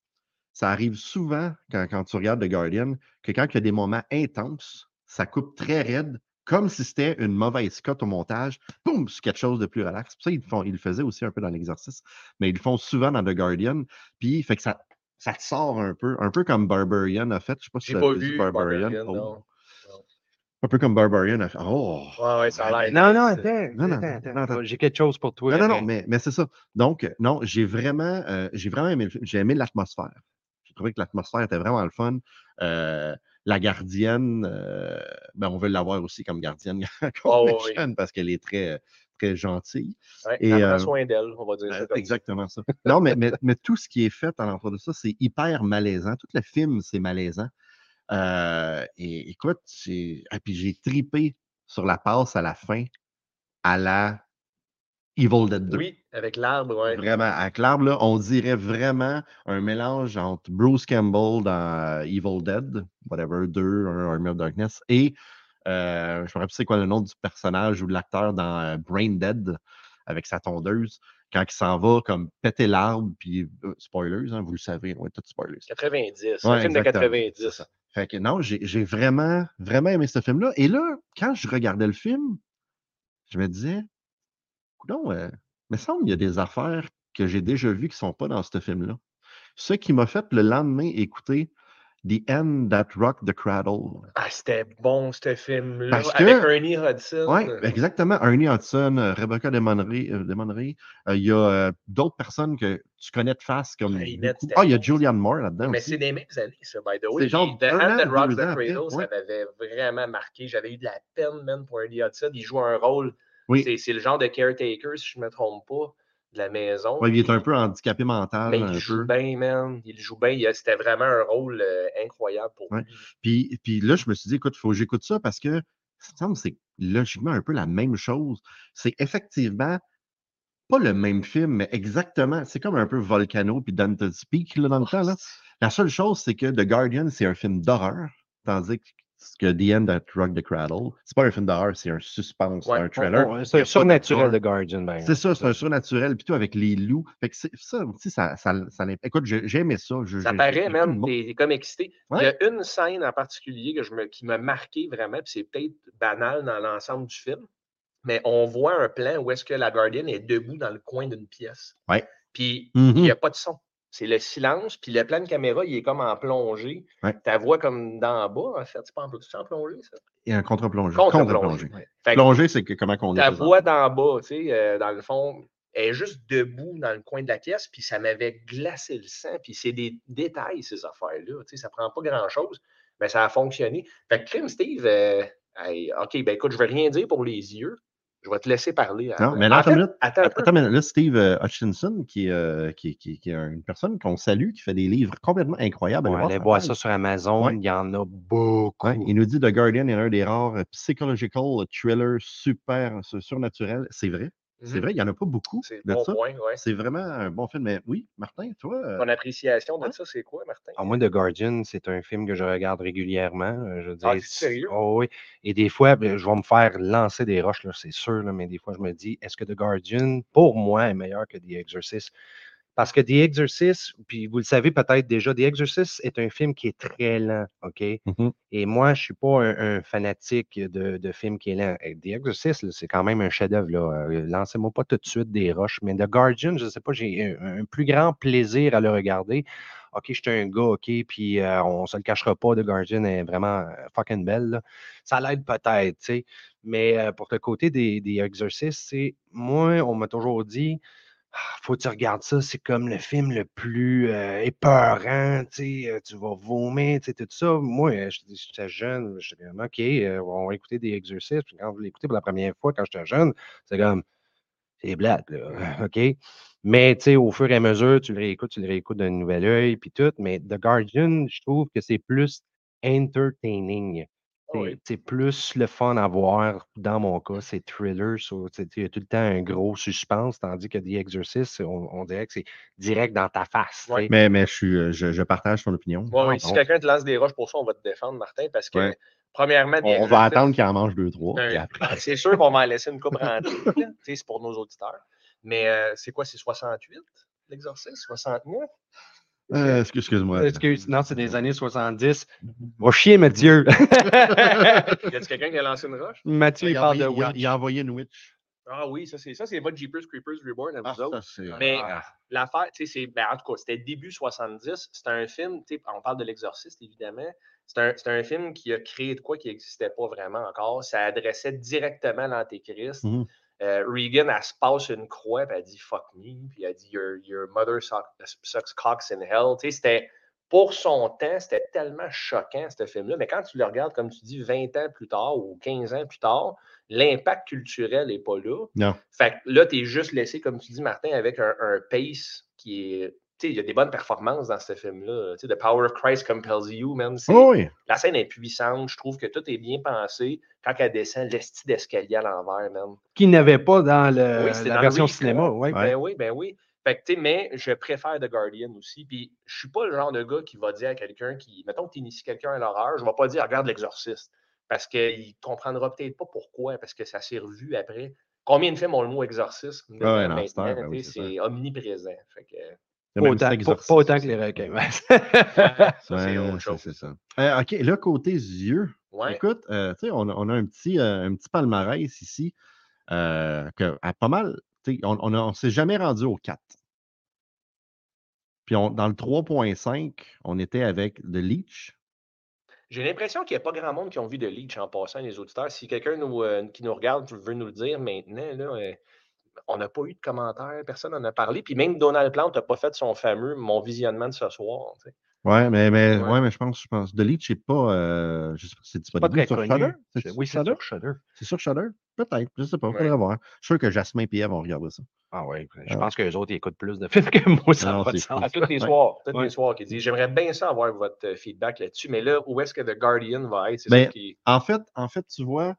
Ça arrive souvent quand, quand tu regardes The Guardian que quand il y a des moments intenses, ça coupe très raide, comme si c'était une mauvaise cote au montage. Boum, c'est quelque chose de plus relax. Puis ça, ils le, font, ils le faisaient aussi un peu dans l'exorciste, mais ils le font souvent dans The Guardian. Puis, fait que ça, ça te sort un peu, un peu comme Barbarian a fait. Je sais pas si tu pas as vu Barbarian, Oh. non. Un peu comme Barbarian a fait. Oh! Ouais, ouais, ça a l'air. Non, non, attends. Non, non, attends, attends, attends. attends. J'ai quelque chose pour toi. Non, non, non, mais, mais c'est ça. Donc, non, j'ai vraiment, euh, j'ai vraiment aimé. J'ai aimé l'atmosphère. J'ai trouvé que l'atmosphère était vraiment le fun. Euh, la gardienne, euh, ben, on veut l'avoir aussi comme gardienne Oh, oui. Mission parce qu'elle est très, très gentille. Ouais, Et, elle euh, prend soin d'elle, on va dire ça. Euh, comme ça. exactement ça. Non, mais, mais, mais tout ce qui est fait à l'entour de ça, c'est hyper malaisant. Tout le film, c'est malaisant. Euh, et écoute, j'ai, ah, puis j'ai tripé sur la passe à la fin à la Evil Dead 2. Oui, avec l'arbre, ouais. Vraiment, avec l'arbre, là, on dirait vraiment un mélange entre Bruce Campbell dans euh, Evil Dead, whatever, 2, un Army of Darkness, et euh, je me rappelle c'est quoi le nom du personnage ou de l'acteur dans euh, Brain Dead avec sa tondeuse, quand il s'en va comme péter l'arbre, puis euh, spoilers, hein, vous le savez, ouais, tout spoilers. 90. C'est Ouais, un film de exactement, 90. c'est ça. Fait que non, j'ai j'ai vraiment, vraiment aimé ce film-là. Et là, quand je regardais le film, je me disais, coudonc, euh, me semble qu'il y a des affaires que j'ai déjà vues qui ne sont pas dans ce film-là. Ce qui m'a fait le lendemain écouter The End That Rock the Cradle. Ah, c'était bon, ce film-là. Avec Ernie Hudson. Oui, exactement. Ernie Hudson, euh, Rebecca Demonry. euh. Euh, Il y a euh, d'autres personnes que tu connais de face comme. C'était Ah, il y a. Julianne Moore là-dedans Mais c'est des mêmes années, ça, by the way. Genre The Hand That Rocks the Cradle, ça m'avait vraiment marqué. J'avais eu de la peine, man, pour Ernie Hudson. Il joue un rôle. Oui. C'est le genre de caretaker, si je ne me trompe pas, de la maison. Ouais, il est un peu handicapé mental. Mais un il joue peu. bien, man. Il joue bien. C'était vraiment un rôle euh, incroyable pour Ouais. lui. Puis, puis là, je me suis dit, écoute, il faut que j'écoute ça parce que ça me semble que c'est logiquement un peu la même chose. C'est effectivement pas le même film, mais exactement. C'est comme un peu Volcano puis Dante's Peak là, dans le temps. Là. La seule chose, c'est que The Guardian, c'est un film d'horreur, tandis que The End That Rock the Cradle, c'est pas un film d'horreur, c'est un suspense, Ouais, un trailer. Ouais, C'est un surnaturel de Guardian, ben. C'est ça, c'est un surnaturel, plutôt avec les loups. Fait que ça aussi, ça, ça, ça, Écoute, j'ai j'ai aimé ça. je- Ça paraît même, t'es comme excité. Il y a une scène en particulier que je me, qui m'a marqué vraiment, puis c'est peut-être banal dans l'ensemble du film, mais on voit un plan où est-ce que la Guardian est debout dans le coin d'une pièce. Ouais. Puis il n'y a pas de son. C'est le silence, puis le plan de caméra, il est comme en plongée. Ouais. Ta voix comme d'en bas, en fait. C'est pas en, plongée, ça? Et un contre-plongée. Contre-plongée. Que Plongée, c'est que- comment qu'on est. ta voix d'en bas, tu sais, euh, dans le fond, elle est juste debout dans le coin de la pièce, puis ça m'avait glacé le sang. Puis c'est des détails, ces affaires-là. Tu sais, ça prend pas grand-chose, mais ça a fonctionné. Fait que, crime, Steve, euh, hey, OK, ben écoute, je vais rien dire pour les yeux. Je vais te laisser parler. Non, après. mais là, En attends fait, minute. attends Attends, minute. Là, Steve euh, Hutchinson, qui, est, euh, qui, qui- qui est une personne qu'on salue, qui fait des livres complètement incroyables. Ouais, Allez voir ça sur Amazon, Ouais. il y en a beaucoup. Ouais, il nous dit The Guardian est un des rares euh, psychological thrillers super su- surnaturels. C'est vrai. C'est Mhm. vrai, il n'y en a pas beaucoup C'est bon ça. point, ouais. C'est vraiment un bon film. Mais oui, Martin, toi, euh, Ton appréciation de ouais. ça, c'est quoi, Martin? Alors, moi, The Guardian, c'est un film que je regarde régulièrement. euh, Je veux Ah, dire, c'est- sérieux? oh oui. Et des fois, ben, je vais me faire lancer des roches, là, c'est sûr, là, mais des fois, je me dis, est-ce que The Guardian, pour moi, est meilleur que The Exorcist? Parce que The Exorcist, puis vous le savez peut-être déjà, The Exorcist est un film qui est très lent, OK? Mhm. Et moi, je ne suis pas un, un fanatique de, de film qui est lent. Et The Exorcist, c'est quand même un chef-d'œuvre. là. Euh, Lancez-moi pas tout de suite des roches. Mais The Guardian, je ne sais pas, j'ai un, un plus grand plaisir à le regarder. OK, je suis un gars, OK, puis euh, on ne se le cachera pas, The Guardian est vraiment euh, fucking belle. là. Ça l'aide peut-être, tu sais. Mais euh, pour le côté des, des Exorcistes, moi, on m'a toujours dit, faut que tu regardes ça, c'est comme le film le plus euh, épeurant, tu euh, vas vomir, tu sais, tout ça. Moi, euh, j'étais j'étais jeune, j'étais comme, OK, euh, on va écouter des exercices. Puis quand je l'ai écouté pour la première fois, quand j'étais jeune, c'est comme, c'est blague, là, OK? Mais, tu sais, au fur et à mesure, tu le réécoutes, tu le réécoutes d'un nouvel œil, puis tout. Mais The Guardian, je trouve que c'est plus entertaining. Oui. C'est plus le fun à voir, dans mon cas, c'est thriller. so, Il y a tout le temps un gros suspense, tandis que The Exorcist, on, on dirait que c'est direct dans ta face. sais. mais, mais je, suis, euh, je, je partage ton opinion. Ouais, oui, Ah, si quelqu'un te lance des roches pour ça, on va te défendre, Martin, parce que, Ouais. premièrement, On, on va attendre qu'il en mange deux, trois. Après- C'est sûr qu'on va en laisser une coupe sais, c'est pour nos auditeurs. Mais euh, c'est quoi, c'est 68, l'exorcisme? 69? Euh, excuse- Excuse-moi. Excuse, non, c'est des années 70. Va chier, Mathieu. Y a-t-il quelqu'un qui a lancé une roche? Mathieu, il parle envoyé, de il a- Witch. il a envoyé une witch. Ah oui, ça, c'est ça, c'est votre Jeepers Creepers Reborn à vous Ah, autres. ça, c'est- Mais Ah. l'affaire, tu sais, c'est. Ben, en tout cas, c'était début 70. C'était un film, tu sais, on parle de l'exorciste, évidemment. C'est un, c'est un film qui a créé de quoi qui n'existait pas vraiment encore. Ça adressait directement l'Antéchrist. Mhm. Euh, Regan, elle se passe une croix, puis elle dit fuck me, puis elle dit your, your mother suck- sucks cocks in hell. Tu sais, c'était. Pour son temps, c'était tellement choquant, ce film-là. Mais quand tu le regardes, comme tu dis, 20 ans plus tard ou 15 ans plus tard, l'impact culturel n'est pas là. Non. Fait que là, tu es juste laissé, comme tu dis, Martin, avec un, un pace qui est. Il y a des bonnes performances dans ce film-là. Tu sais, The Power of Christ Compels You, même. c'est- Oh oui. La scène est puissante. Je trouve que tout est bien pensé. Quand elle descend, l'esti d'escalier à l'envers, même. Qui n'avait pas dans le- Oui, la dans version cinéma. Ouais. Ouais. Ben oui, ben oui. Fait que, mais je préfère The Guardian aussi. Puis, je suis pas le genre de gars qui va dire à quelqu'un qui. Mettons que tu inities quelqu'un à l'horreur, je vais pas dire regarde l'exorciste. Parce qu'il comprendra peut-être pas pourquoi, parce que ça s'est revu après. Combien de films ont le mot exorcisme Ah ouais, c'est maintenant? ben oui, c'est c'est omniprésent. Fait que, Pas autant, ça pas- exorciste pas autant que les requins. ça, c'est Ouais, autre ça, chose. ça. Euh, OK, là, côté yeux, Ouais. écoute, euh, tu sais, on, a- on a un petit, euh, un petit palmarès ici, euh, que, à pas mal, on on a- on s'est jamais rendu au 4. Puis on- dans le 3.5, on était avec The Leech. J'ai l'impression qu'il n'y a pas grand monde qui ont vu de Leech en passant, les auditeurs. Si quelqu'un nous, euh, qui nous regarde veut nous le dire maintenant, là, euh, on n'a pas eu de commentaires, personne n'en a parlé. Puis même Donald Plante n'a pas fait son fameux mon visionnement de ce soir. tu sais. Ouais, mais, mais, Ouais. ouais. mais je pense, je pense. The Leech, c'est pas. euh, je sais pas c'est Pas disponible très sur. Shudder? C'est Oui, sur c'est Shudder? sur Shudder. C'est sur Shudder? Peut-être, je sais pas, Ouais. faudrait voir. Je suis sûr que Jasmin et Eve vont regarder ça. Ah oui, je Ah. pense que les autres ils écoutent plus de films que moi, ça Non, pas c'est sens. À tous les Ouais. soirs, tous Ouais. les soirs, qui dit J'aimerais bien ça avoir votre euh, feedback là-dessus, mais là, où est-ce que The Guardian va être? C'est Ben, ça qui. En fait, en fait, tu vois,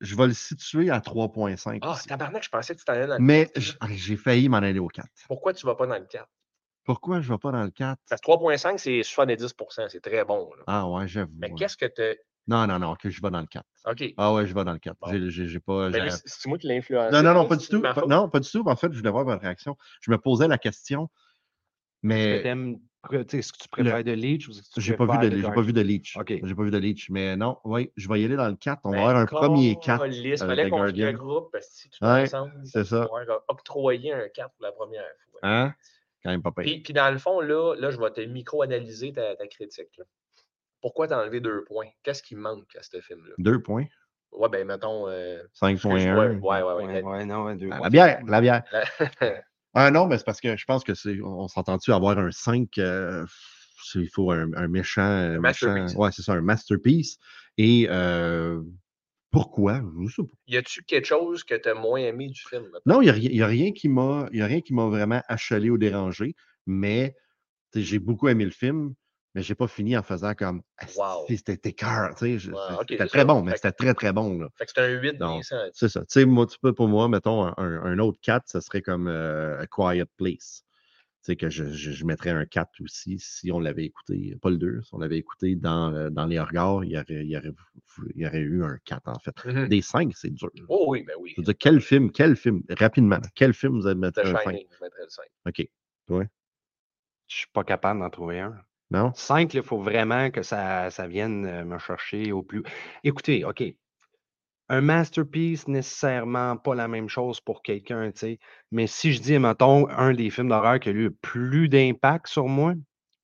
je vais le situer à 3.5. Ah, aussi. tabarnak, je pensais que tu t'en allais dans le Mais 4, j- là. j'ai failli m'en aller au 4. Pourquoi tu ne vas pas dans le 4? Pourquoi je ne vais pas dans le 4? Parce que 3.5, c'est 70% c'est très bon. là. Ah ouais, j'avoue. Mais ouais. qu'est-ce que tu. Non, non, non, que je vais dans le 4. OK. Ah ouais, je vais dans le 4. Bon. J'ai- J'ai j'ai pas. Ben c'est moi qui l'ai influencé. Non, non, non, pas du tout. pas- non, pas du tout. En fait, je voulais voir votre réaction. Je me posais la question, que Est-ce que tu préfères de Leech ou est-ce que tu j'ai pas, vu de, j'ai pas vu de Leech. OK. J'ai pas vu de Leech. Mais non, oui, je vais y aller dans le 4. On va Ben, avoir un premier 4. câlisse, avec fallait qu'on le groupe parce que si tu Ouais, ensemble, c'est ça. on va octroyer un 4 pour la première fois. Hein? Quand même pas. Puis, puis dans le fond, là, là je vais te micro-analyser ta, ta critique. là. Pourquoi t'as enlevé deux points? Qu'est-ce qui manque à ce film-là? Deux points? Ouais, ben mettons. euh, ce que je vois- 5.1. Ouais, ouais, ouais. Ouais, ouais, non, ouais, deux. Ah, ouais. La bière, la bière. Ah non, mais c'est parce que je pense que c'est. On s'entend-tu avoir un 5 euh, il faut un, un méchant. Un masterpiece. Ouais, c'est ça, un masterpiece. Et euh, pourquoi? Je sais pas. y a-tu quelque chose que t'as moins aimé du film? Non, il n'y a, rien qui m'a il y a rien qui m'a vraiment achalé ou dérangé, mais tu j'ai beaucoup aimé le film, mais j'ai pas fini en faisant comme Asti, Wow. c'était cœur. Tu sais, je- Ouais, c'est- ok, c'était très ça. bon, mais c'était très, très bon. Là. Fait que c'est un 8 Non. bien ça. C'est ça. Tu sais, moi, tu peux, pour moi, mettons, un, autre 4, ce serait comme euh, A Quiet Place. Tu sais, que je, je, je mettrais un 4 aussi si on l'avait écouté, pas le 2, si on l'avait écouté dans, euh, dans les regards, il y, aurait, il, y aurait, il y aurait eu un 4 en fait. Mhm. Des 5, c'est dur. Oh oui, ben oui. Je veux dire, quel film, quel film, rapidement, quel film vous avez The mettre un 5? Shining, je mettrais le 5. OK. Je suis pas capable d'en trouver un. Non? 5, il faut vraiment que ça, ça vienne euh, me chercher au plus. Écoutez, OK. Un masterpiece, nécessairement pas la même chose pour quelqu'un, tu sais. Mais si je dis, mettons, un des films d'horreur qui a eu le plus d'impact sur moi,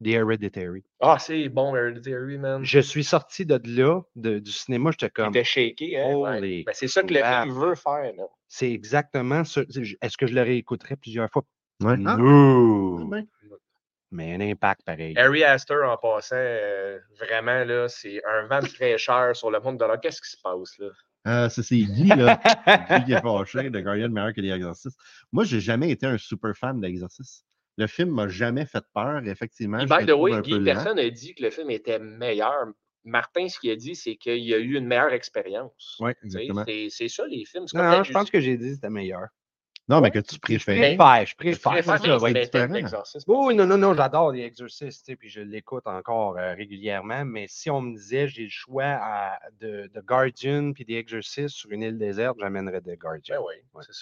The Hereditary. Ah, c'est bon, Hereditary, man. Je suis sorti de là, de- du cinéma, j'étais comme. était shaké, hein? ouais. Ben, c'est ça que le film veut faire, là. C'est exactement ça. Est-ce que je le réécouterais plusieurs fois? Ouais. Ah, No! ben, Mais un impact pareil. Harry Astor, en passant, euh, vraiment, là, c'est un vent de fraîcheur sur le monde de l'horreur. Qu'est-ce qui se passe, là? euh, ça, c'est Guy, là. Guy qui est fâché, The Guardian meilleur que les exorcistes. Moi, j'ai jamais été un super fan d'Exorcist. Le film m'a jamais fait peur, effectivement. Je by the way, Guy, personne n'a dit que le film était meilleur. Martin, ce qu'il a dit, c'est qu'il y a eu une meilleure expérience. Oui, exactement. C'est ça, les films. Non, la je pense que j'ai dit que c'était meilleur. Non, mais que tu Je préférais. préfère, je Je préfère. préfère ça, ça va être différent. Oui, non, non, non, j'adore les sais, puis je l'écoute encore euh, régulièrement, mais si on me disait j'ai le choix à- de, de Guardian puis des exorcistes sur une île déserte, j'amènerais The Guardian. Ben oui, Ouais. c'est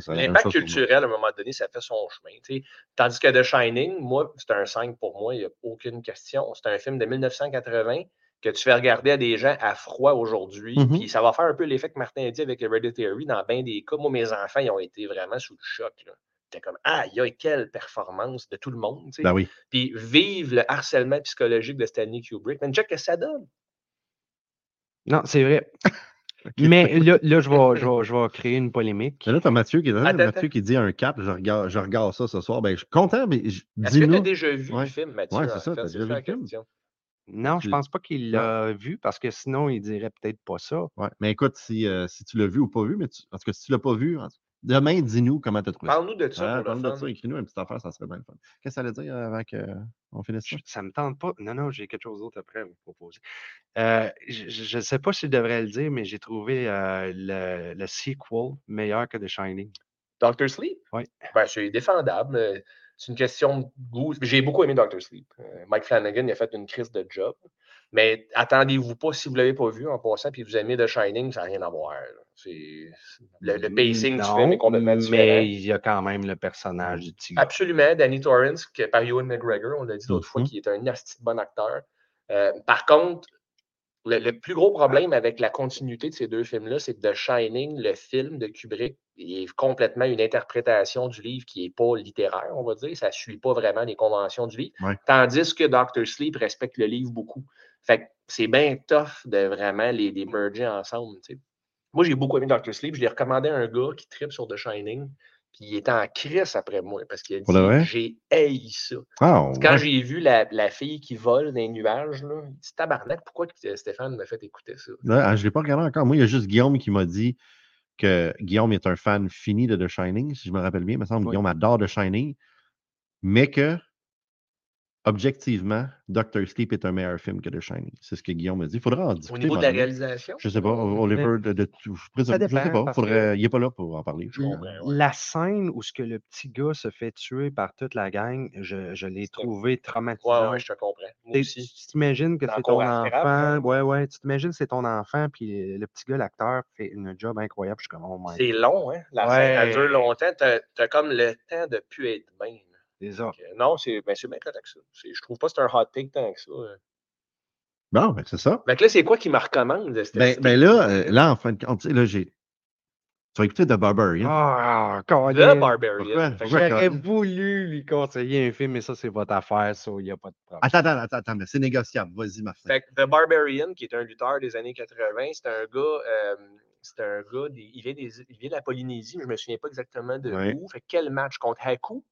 ça. Ouais, L'impact culturel, à un moment donné, ça fait son chemin. tu sais. Tandis que The Shining, moi, c'est un 5 pour moi, il n'y a aucune question. C'est un film de 1980 que tu fais regarder à des gens à froid aujourd'hui. Mhm. Puis ça va faire un peu l'effet que Martin a dit avec Hereditary. Dans bien des cas, moi, mes enfants, ils ont été vraiment sous le choc. là. C'était comme, ah, il y a quelle performance de tout le monde. tu. Ben oui. Puis vive le harcèlement psychologique de Stanley Kubrick. Mais check que ça donne. Non, c'est vrai. Mais là, là je, vais, je, vais, je vais créer une polémique. Mais là, t'as Mathieu qui. Attends, Mathieu attends. qui dit un 4. Je regarde, je regarde ça ce soir. Ben, je suis content, mais je- Est-ce que tu as déjà vu Ouais. le film, Mathieu? Ouais, c'est ça, t'as C'est déjà vu la le film? question. Non, je pense pas qu'il l'a vu parce que sinon, il dirait peut-être pas ça. Ouais. Mais écoute, si, euh, si tu l'as vu ou pas vu, mais tu- tout cas, si tu l'as pas vu, demain, dis-nous comment tu as trouvé. Parle-nous de ça parle-nous le de ça, écris-nous une petite affaire, ça serait bien le fun. Qu'est-ce que ça allait dire avant qu'on finisse ça? Ça me tente pas. Non, non, j'ai quelque chose d'autre après à vous proposer. Euh, je ne sais pas si je devrais le dire, mais j'ai trouvé euh, le, le sequel meilleur que The Shining. Doctor Sleep? Oui. Ben, c'est défendable. C'est une question de goût. J'ai beaucoup aimé Doctor Sleep. Euh, Mike Flanagan il a fait une crise de job. Mais attendez-vous pas, si vous ne l'avez pas vu en passant, puis vous aimez The Shining, ça n'a rien à voir. C'est le, le pacing du Non, film est complètement différent. Mais il y a quand même le personnage du gars. Absolument. Danny Torrance, par Ewan McGregor, on l'a dit l'autre fois, Mhm. qui est un de bon acteur. Euh, par contre, le, le plus gros problème avec la continuité de ces deux films-là, c'est que The Shining, le film de Kubrick, il est complètement une interprétation du livre qui n'est pas littéraire, on va dire. Ça ne suit pas vraiment les conventions du livre. Ouais. Tandis que Doctor Sleep respecte le livre beaucoup. Fait que c'est bien tough de vraiment les, les merger ensemble. Moi, j'ai beaucoup aimé Doctor Sleep. Je l'ai recommandé à un gars qui tripe sur The Shining. Puis il était en crise après moi parce qu'il a dit J'ai haï ça. Ah, Quand ouais. j'ai vu la, la fille qui vole dans les nuages, là, il dit Tabarnak, pourquoi que Stéphane m'a fait écouter ça? Là, ah, je ne l'ai pas regardé encore. Moi, il y a juste Guillaume qui m'a dit que Guillaume est un fan fini de The Shining, si je me rappelle bien. Il me semble que Oui. Guillaume adore The Shining, mais que, objectivement, Doctor Sleep est un meilleur film que The Shining. C'est ce que Guillaume m'a dit. Il faudra en Au discuter. niveau à un de la réalisation? Je sais pas. Oliver, de, de tout. Je présume- je sais pas. Faudrait, il n'est pas là pour en parler. je comprends. ouais. La scène où ce que le petit gars se fait tuer par toute la gang, je, je l'ai trouvé traumatisant. ouais, je te comprends. Moi T'sais, aussi. Tu t'imagines que c'est ton enfant. Frappe, Ouais, ouais. Tu t'imagines que c'est ton enfant, puis le petit gars, l'acteur, fait une job incroyable. Je suis comme, oh C'est long, hein? La Ouais. scène, elle dure longtemps. T'as as comme le temps de plus être bien. Non, c'est ben, bien correct ça. Je trouve pas que c'est un hot take tant que ça. euh. Bon, ben, c'est ça. Que là, c'est quoi qui me recommande? Ben, ben là, euh, là, en fin de compte, là, j'ai. Tu vas écouter The Barbarian. Ah, The Colin. Barbarian. J'aurais voulu lui conseiller un film, mais ça, c'est votre affaire, ça, il n'y a pas de problème. Attends, attends, attends, attends, mais c'est négociable. Vas-y, Martin. Fait que The Barbarian, qui est un lutteur des années 80, c'est un gars, euh, c'est un gars, des- il, vient des- il vient de la Polynésie, mais je me souviens pas exactement de Ouais. où. Fait que quel match? Contre Haku?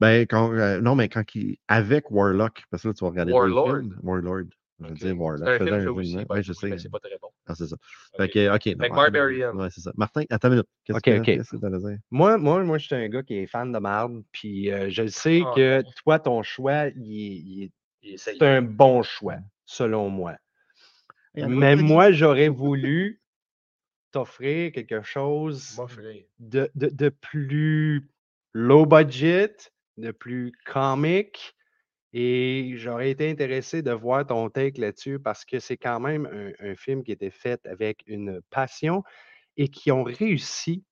Ben, quand, euh, non, mais quand il. Avec Warlock, parce que là, tu vas regarder. Warlord? Warlord. Je veux dire C'est Warlock. un film, un aussi. Ouais, je sais. mais c'est pas très bon. Ah, c'est ça. Ok. Fait que, OK. Fait non, Barbarian. Ouais, c'est ça. Martin, attends une minute. Qu'est-ce OK, que t'allais dire? Moi, moi, moi, je suis un gars qui est fan de marde, puis euh, je sais Ah. que toi, ton choix, il. C'est un bon choix, selon moi. Mais moi, j'aurais voulu t'offrir quelque chose de- de plus low budget, de plus comique. Et j'aurais été intéressé de voir ton take là-dessus parce que c'est quand même un, un film qui était fait avec une passion et qui ont réussi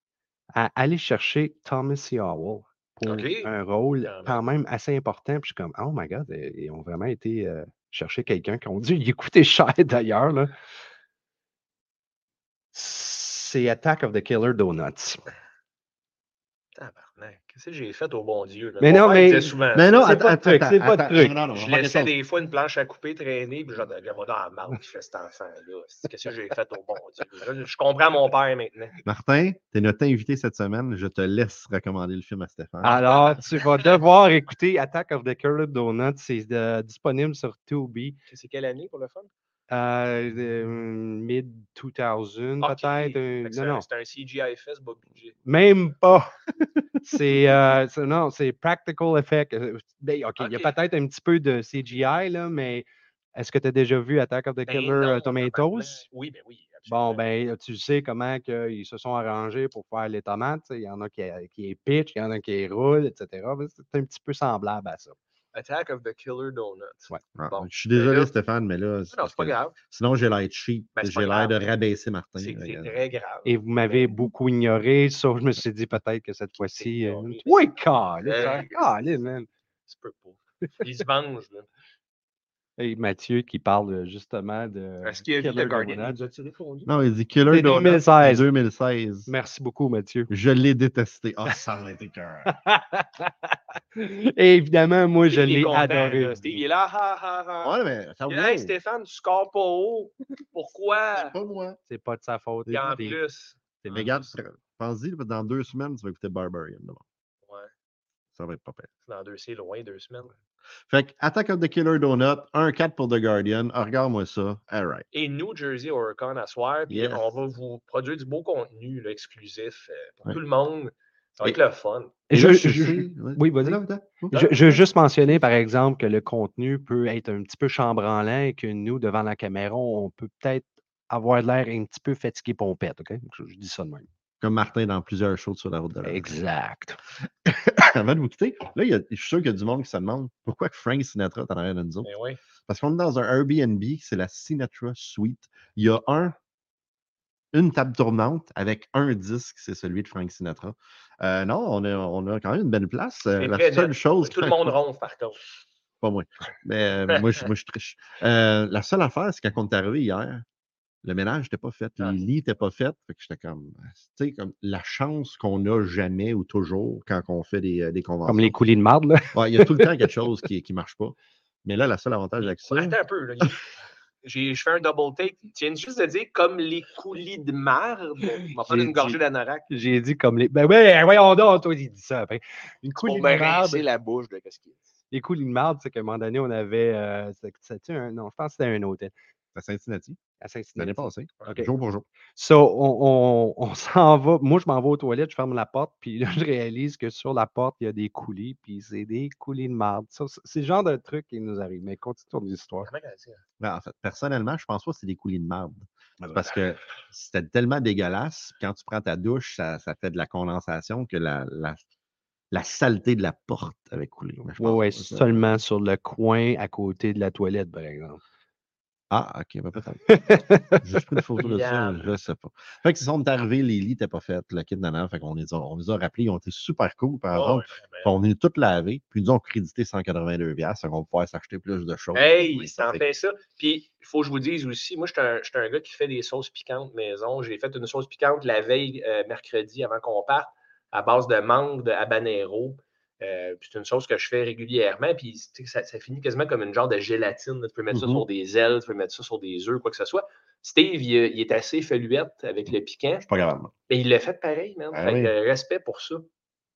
à aller chercher Thomas. Howell pour un rôle Quand même assez important. Puis je suis comme, oh my God, ils ont vraiment été euh, chercher quelqu'un qui ont dû y coûter cher d'ailleurs. là. C'est Attack of the Killer Donuts. Qu'est-ce que j'ai fait au bon Dieu? là? Mais Mon non, père mais- disait souvent Mais ça. non, C'est attends, pas de truc, attends, c'est pas de attends, truc. non, non, on Je laissais des fois une planche à couper traîner, puis je va dans la marde qui fait cet enfant-là. Qu'est-ce que j'ai fait au bon Dieu? Là, je comprends mon père maintenant. Martin, tu es notre invité cette semaine. Je te laisse recommander le film à Stéphane. Alors, tu vas devoir écouter Attack of the Killer Donuts. C'est euh, disponible sur Tubi. C'est quelle année pour le fun? Euh, euh, mid-2000 Ok. peut-être. Non, un, non, c'est un CGI fest, bas budget. même pas. c'est euh, c'est- non, c'est practical effect. Euh, ben, OK, il y a peut-être un petit peu de CGI, là, mais est-ce que tu as déjà vu Attack of the Ben Killer non, euh. Tomatoes? Oui, ben oui. Bon, ben, tu sais comment que ils se sont arrangés pour faire les tomates. Il y en a qui, qui est pitch, il y en a qui est roule, etc. C'est un petit peu semblable à ça. Attack of the Killer Donuts. Ouais. Ah, bon. Je suis Ben désolé, là- Stéphane, mais là, Non, c'est pas que grave. sinon j'ai l'air cheap. Ben, j'ai l'air de rabaisser Martin. C'est très grave. Et vous m'avez beaucoup ignoré, sauf je me suis dit peut-être que cette fois-ci. euh? Oui, calé, calé, man. Tu peux pas. Il se venge, là. Et Mathieu qui parle justement de. Est-ce qu'il a vu Killer le Guardian? Non, il dit Killer C'est Donuts 2016. 2016. Merci beaucoup, Mathieu. Je l'ai détesté. Ah, ça a été cœur. Et évidemment, moi, je l'ai adoré. là? Steve, il est là, ha, ha, ha. Ouais, mais ça Il Stéphane, tu scores pas haut. Pourquoi? Pas moi. C'est pas de sa faute. Et en plus. C'est Mais regarde, pense-y, dans deux semaines, tu vas écouter Barbarian. d'abord. Ça va être pas pire. dans deux, c'est loin, deux semaines. Fait que Attack of the Killer Donut, 1-4 pour The Guardian. Ah, regarde-moi ça. All right. Et New Jersey Horrorcon à soir, puis Yes. on va vous produire du beau contenu là, exclusif euh, pour Ouais. tout le monde. Ça va être le fun. Et Je- je- sais- je- oui. Je, je veux juste mentionner, par exemple, que le contenu peut être un petit peu chambranlant et que nous, devant la caméra, on peut peut-être avoir l'air un petit peu fatigué pompette, OK? Je, je dis ça de même. Comme Martin dans plusieurs shows sur la route de la Exact. Avant de vous quitter, là, il y a- je suis sûr qu'il y a du monde qui se demande pourquoi Frank Sinatra est en arrière de nous autres. Oui. Parce qu'on est dans un Airbnb, c'est la Sinatra Suite. Il y a un, une table tournante avec un disque, c'est celui de Frank Sinatra. Euh, non, on a, on a quand même une belle place. Euh, la seule chose. Tout le monde ronfle, par contre. Pas moi. Mais euh, moi, je, moi, je triche. Euh, la seule affaire, c'est quand on est arrivé hier, le ménage n'était pas fait, Ah. les lits n'étaient pas faits. Fait que j'étais comme, tu sais, comme la chance qu'on n'a jamais ou toujours quand on fait des, euh, des conventions. Comme les coulis de marde, là. Ouais, il y a tout le temps quelque chose qui ne marche pas. Mais là, le seul avantage avec ça, Attends un peu. Là. J'ai, je fais un double take. Tu viens juste de dire comme les coulis de merde. On va prendre une gorgée dit- d'anorak. J'ai dit comme les. Ben ouais, voyons donc, toi, il dit ça après. Une coulis de marde. rincer la bouche de qu'est-ce qu'il a. Les coulis de marde, c'est qu'à un moment donné, on avait. euh, c'est- c'était un. Non, je pense que c'était un hôtel à Cincinnati, à l'année Cincinnati. passée, OK. jour pour jour. So, on, on- on s'en va. Moi, je m'en vais aux toilettes, je ferme la porte, puis là, je réalise que sur la porte, il y a des coulis, puis c'est des coulis de marde. C'est le genre de truc qui nous arrive. Mais continue ton histoire. Hein? Ben, en fait, personnellement, je pense pas que c'est des coulis de marde. Parce que c'était tellement dégueulasse. Quand tu prends ta douche, ça, ça fait de la condensation que la, la, la saleté de la porte avait coulé. Oui, ça- seulement sur le coin à côté de la toilette, par exemple. Ah, ok, ben peut-être. J'ai juste pris une photo de ça, je sais pas. Fait que ça, on est arrivé, les lits n'étaient pas faits, le kit d'année, fait qu'on les a, on les a rappelés, ils ont été super cool, par Oh, exemple. ouais, ben, on est tous lavés, puis ils nous ont crédité 182 piastres, fait qu'on va pouvoir s'acheter plus de choses. Hey, Oui, ça en fait- ça. Puis, il faut que je vous dise aussi, moi, je suis un, un gars qui fait des sauces piquantes maison. J'ai fait une sauce piquante la veille, euh, mercredi, avant qu'on parte, à base de mangue, de habanero. Euh, c'est une sauce que je fais régulièrement. Puis ça, ça finit quasiment comme une genre de gélatine. Tu peux mettre ça Mhm. sur des ailes, tu peux mettre ça sur des œufs, quoi que ce soit. Steve, il, il est assez feluette avec le piquant. Je suis pas grave. Mais il l'a fait pareil, man. Ah Fait oui. euh, respect pour ça.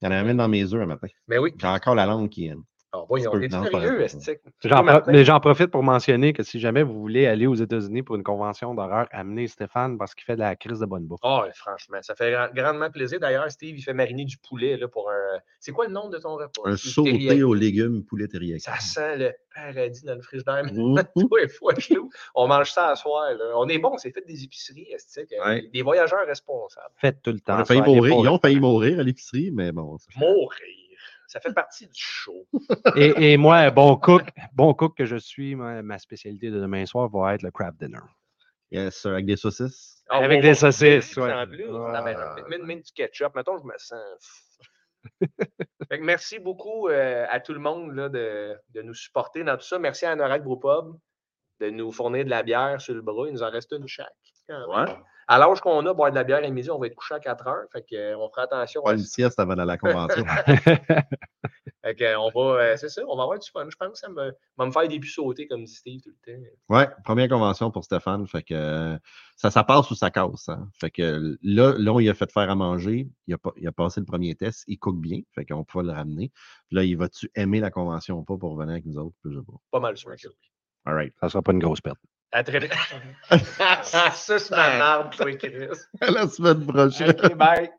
Il y en avait même dans mes œufs un matin. Mais oui. J'ai encore la langue qui est. Voyons, sérieux, mais j'en profite pour mentionner que si jamais vous voulez aller aux États-Unis pour une convention d'horreur, amenez Stéphane parce qu'il fait de la crise de bonne bouffe. Ah, ouais, franchement, ça fait grand- grandement plaisir. D'ailleurs, Steve, il fait mariner du poulet là, pour un. C'est quoi le nom de ton repas? Un sauté aux légumes poulet teriyaki. Ça sent le paradis dans le frigidaire. Tous les fois, je trouve. On mange ça à soir. là. On est bon, c'est fait des épiceries, euh, Ouais. Des voyageurs responsables. Faites tout le On temps. a failli mourir. Ils ont failli mourir à l'épicerie, mais bon. Mourir. Ça fait partie du show. Et, et moi, bon cook, bon cook que je suis, ma, ma spécialité de demain soir va être le crab dinner. Yes, sir, avec des saucisses. Ah, Avec des saucisses, En ouais. plus, ah, ben, du ketchup. Mettons, je me sens. Fait que merci beaucoup euh, à tout le monde là, de, de nous supporter dans tout ça. Merci à Anorak Brewpub de nous fournir de la bière sur le bras. Il nous en reste une chaque. Ouais. À l'âge qu'on a, boire de la bière à midi, on va être couché à 4 heures. Fait que, euh, on fera attention. Pas une ça. sieste avant la convention. Fait que, on va, euh, c'est ça, on va avoir du fun. Je pense que ça me, va me faire des puces sauter comme dit Steve tout le temps. ouais, première convention pour Stéphane. Fait que ça, ça passe ou ça casse. hein. Fait que là, là, on lui a fait faire à manger. Il a, pas- il a passé le premier test. Il cook bien. Fait qu'on peut le ramener. Puis là, il va-tu aimer la convention ou pas pour venir avec nous autres? Je sais pas. Pas mal sûr. que oui. All right. Ça sera pas une grosse perte. À très vite. ça, c'est ma marde, toi, Chris. À la semaine prochaine. Ok, bye.